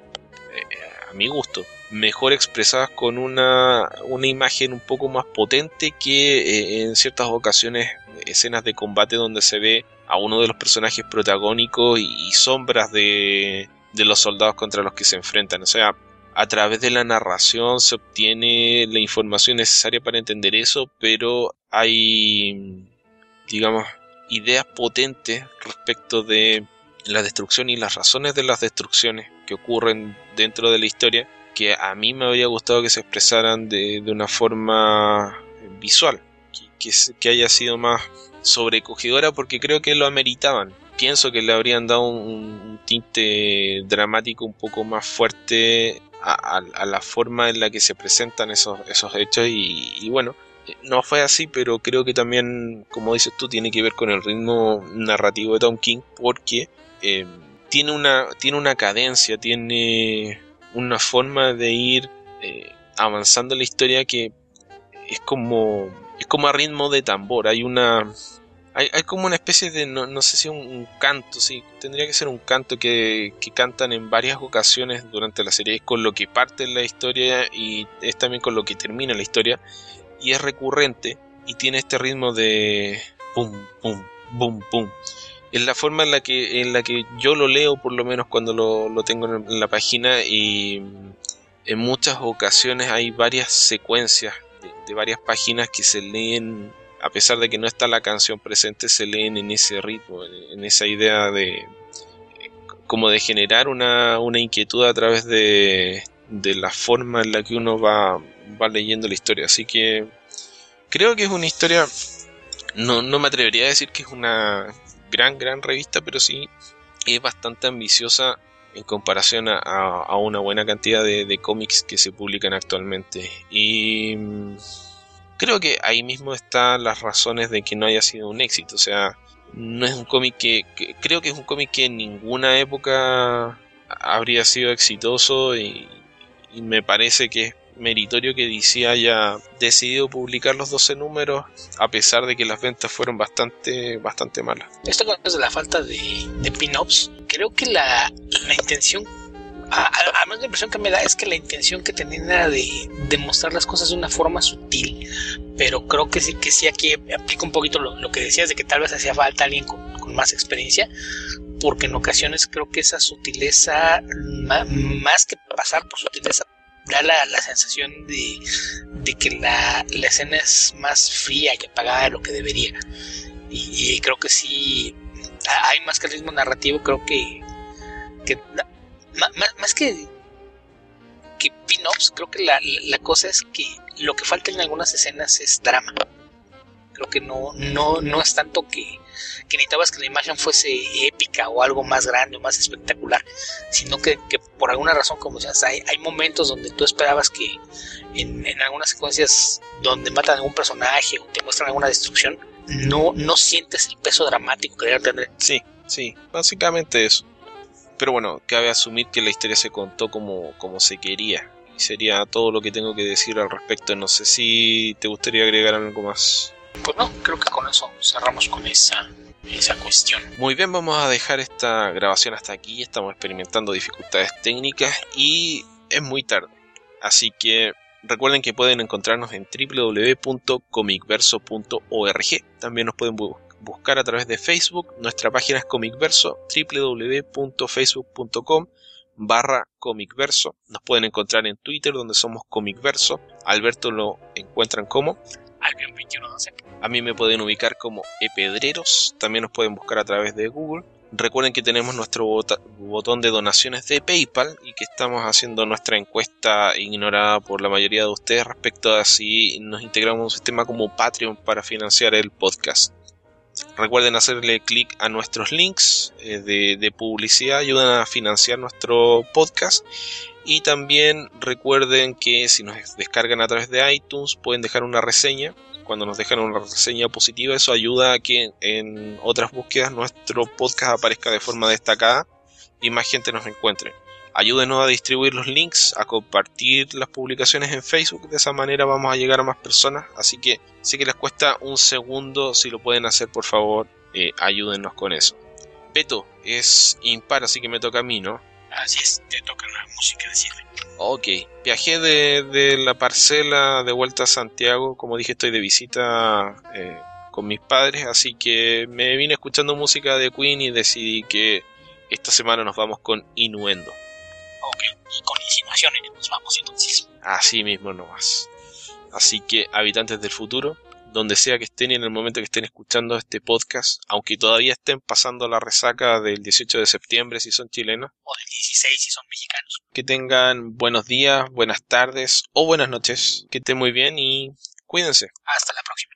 eh, a mi gusto, mejor expresadas con una, una imagen un poco más potente que eh, en ciertas ocasiones escenas de combate donde se ve a uno de los personajes protagónicos y sombras de, de los soldados contra los que se enfrentan. O sea, a través de la narración se obtiene la información necesaria para entender eso, pero hay, digamos, ideas potentes respecto de la destrucción y las razones de las destrucciones que ocurren dentro de la historia que a mí me habría gustado que se expresaran de, una forma visual, que, que haya sido más sobrecogedora porque creo que lo ameritaban pienso que le habrían dado un, tinte dramático un poco más fuerte a, la forma en la que se presentan esos, esos hechos y, bueno, no fue así, pero creo que también, como dices tú, tiene que ver con el ritmo narrativo de Tom King porque eh, tiene, una, tiene una cadencia, tiene una forma de ir eh, avanzando la historia que es como, es como a ritmo de tambor, hay una hay, como una especie de, no, sé si un, canto, sí, tendría que ser un canto que, cantan en varias ocasiones durante la serie, es con lo que parte la historia y es también con lo que termina la historia, y es recurrente y tiene este ritmo de pum, pum, pum, pum. Es la forma en la que, en la que yo lo leo, por lo menos cuando lo, tengo en la página, y en muchas ocasiones hay varias secuencias de varias páginas que se leen a pesar de que no está la canción presente, se leen en ese ritmo, en esa idea de como de generar una, inquietud a través de, de, la forma en la que uno va, va leyendo la historia. Así que creo que es una historia, no, no me atrevería a decir que es una gran, gran revista, pero sí es bastante ambiciosa en comparación a, a una buena cantidad de, de cómics que se publican actualmente. Y creo que ahí mismo están las razones de que no haya sido un éxito. O sea, no es un cómic que, creo que es un cómic que en ninguna época habría sido exitoso y, me parece que meritorio que DC haya decidido publicar los 12 números a pesar de que las ventas fueron bastante, bastante malas. Esto de la falta de, de pin-ups, creo que la, la intención además la impresión que me da es que la intención que tenían era de, demostrar las cosas de una forma sutil, pero creo que sí, que sí aquí aplica un poquito lo, que decías de que tal vez hacía falta alguien con, más experiencia, porque en ocasiones creo que esa sutileza, más que pasar por sutileza, da la, sensación de, que la, escena es más fría y apagada de lo que debería. Y, creo que sí, hay más que el ritmo narrativo, creo que más, que, que pin-ups, creo que la, cosa es que lo que falta en algunas escenas es drama. Creo que no, no, no es tanto que, que necesitabas que la imagen fuese épica o algo más grande o más espectacular, sino que, por alguna razón, como decías, hay, hay momentos donde tú esperabas que en, en, algunas secuencias donde matan a algún personaje o te muestran alguna destrucción, no, no sientes el peso dramático que debe tener. Sí, sí, básicamente eso. Pero bueno, cabe asumir que la historia se contó como, como se quería. Y sería todo lo que tengo que decir al respecto. No sé si te gustaría agregar algo más. Pues no, creo que con eso cerramos con esa, esa cuestión. Muy bien, vamos a dejar esta grabación hasta aquí. Estamos experimentando dificultades técnicas y es muy tarde. Así que recuerden que pueden encontrarnos en www.comicverso.org. También nos pueden buscar a través de Facebook. Nuestra página es Comicverso, www.facebook.com barra Comicverso. Nos pueden encontrar en Twitter donde somos Comicverso. Alberto lo encuentran como A mí me pueden ubicar como Epedreros. También nos pueden buscar a través de Google. Recuerden que tenemos nuestro botón de donaciones de PayPal y que estamos haciendo nuestra encuesta ignorada por la mayoría de ustedes respecto a si nos integramos en un sistema como Patreon para financiar el podcast. Recuerden hacerle clic a nuestros links eh, de, publicidad, ayudan a financiar nuestro podcast. Y también recuerden que si nos descargan a través de iTunes pueden dejar una reseña. Cuando nos dejan una reseña positiva, eso ayuda a que en otras búsquedas nuestro podcast aparezca de forma destacada y más gente nos encuentre. Ayúdenos a distribuir los links, a compartir las publicaciones en Facebook. De esa manera vamos a llegar a más personas. Así que sé que les cuesta un segundo. Si lo pueden hacer, por favor, eh, ayúdenos con eso. Beto, es impar, así que me toca a mí, ¿no? Así es, te toca la música decirle. Ok, viajé de, la parcela de vuelta a Santiago. Como dije, estoy de visita eh, con mis padres, así que me vine escuchando música de Queen y decidí que esta semana nos vamos con Y con insinuaciones nos vamos entonces. Así mismo nomás. Así que, habitantes del futuro, donde sea que estén y en el momento que estén escuchando este podcast, aunque todavía estén pasando la resaca del 18 de septiembre si son chilenos, o del 16 si son mexicanos, que tengan buenos días, buenas tardes o buenas noches, que estén muy bien y cuídense. Hasta la próxima.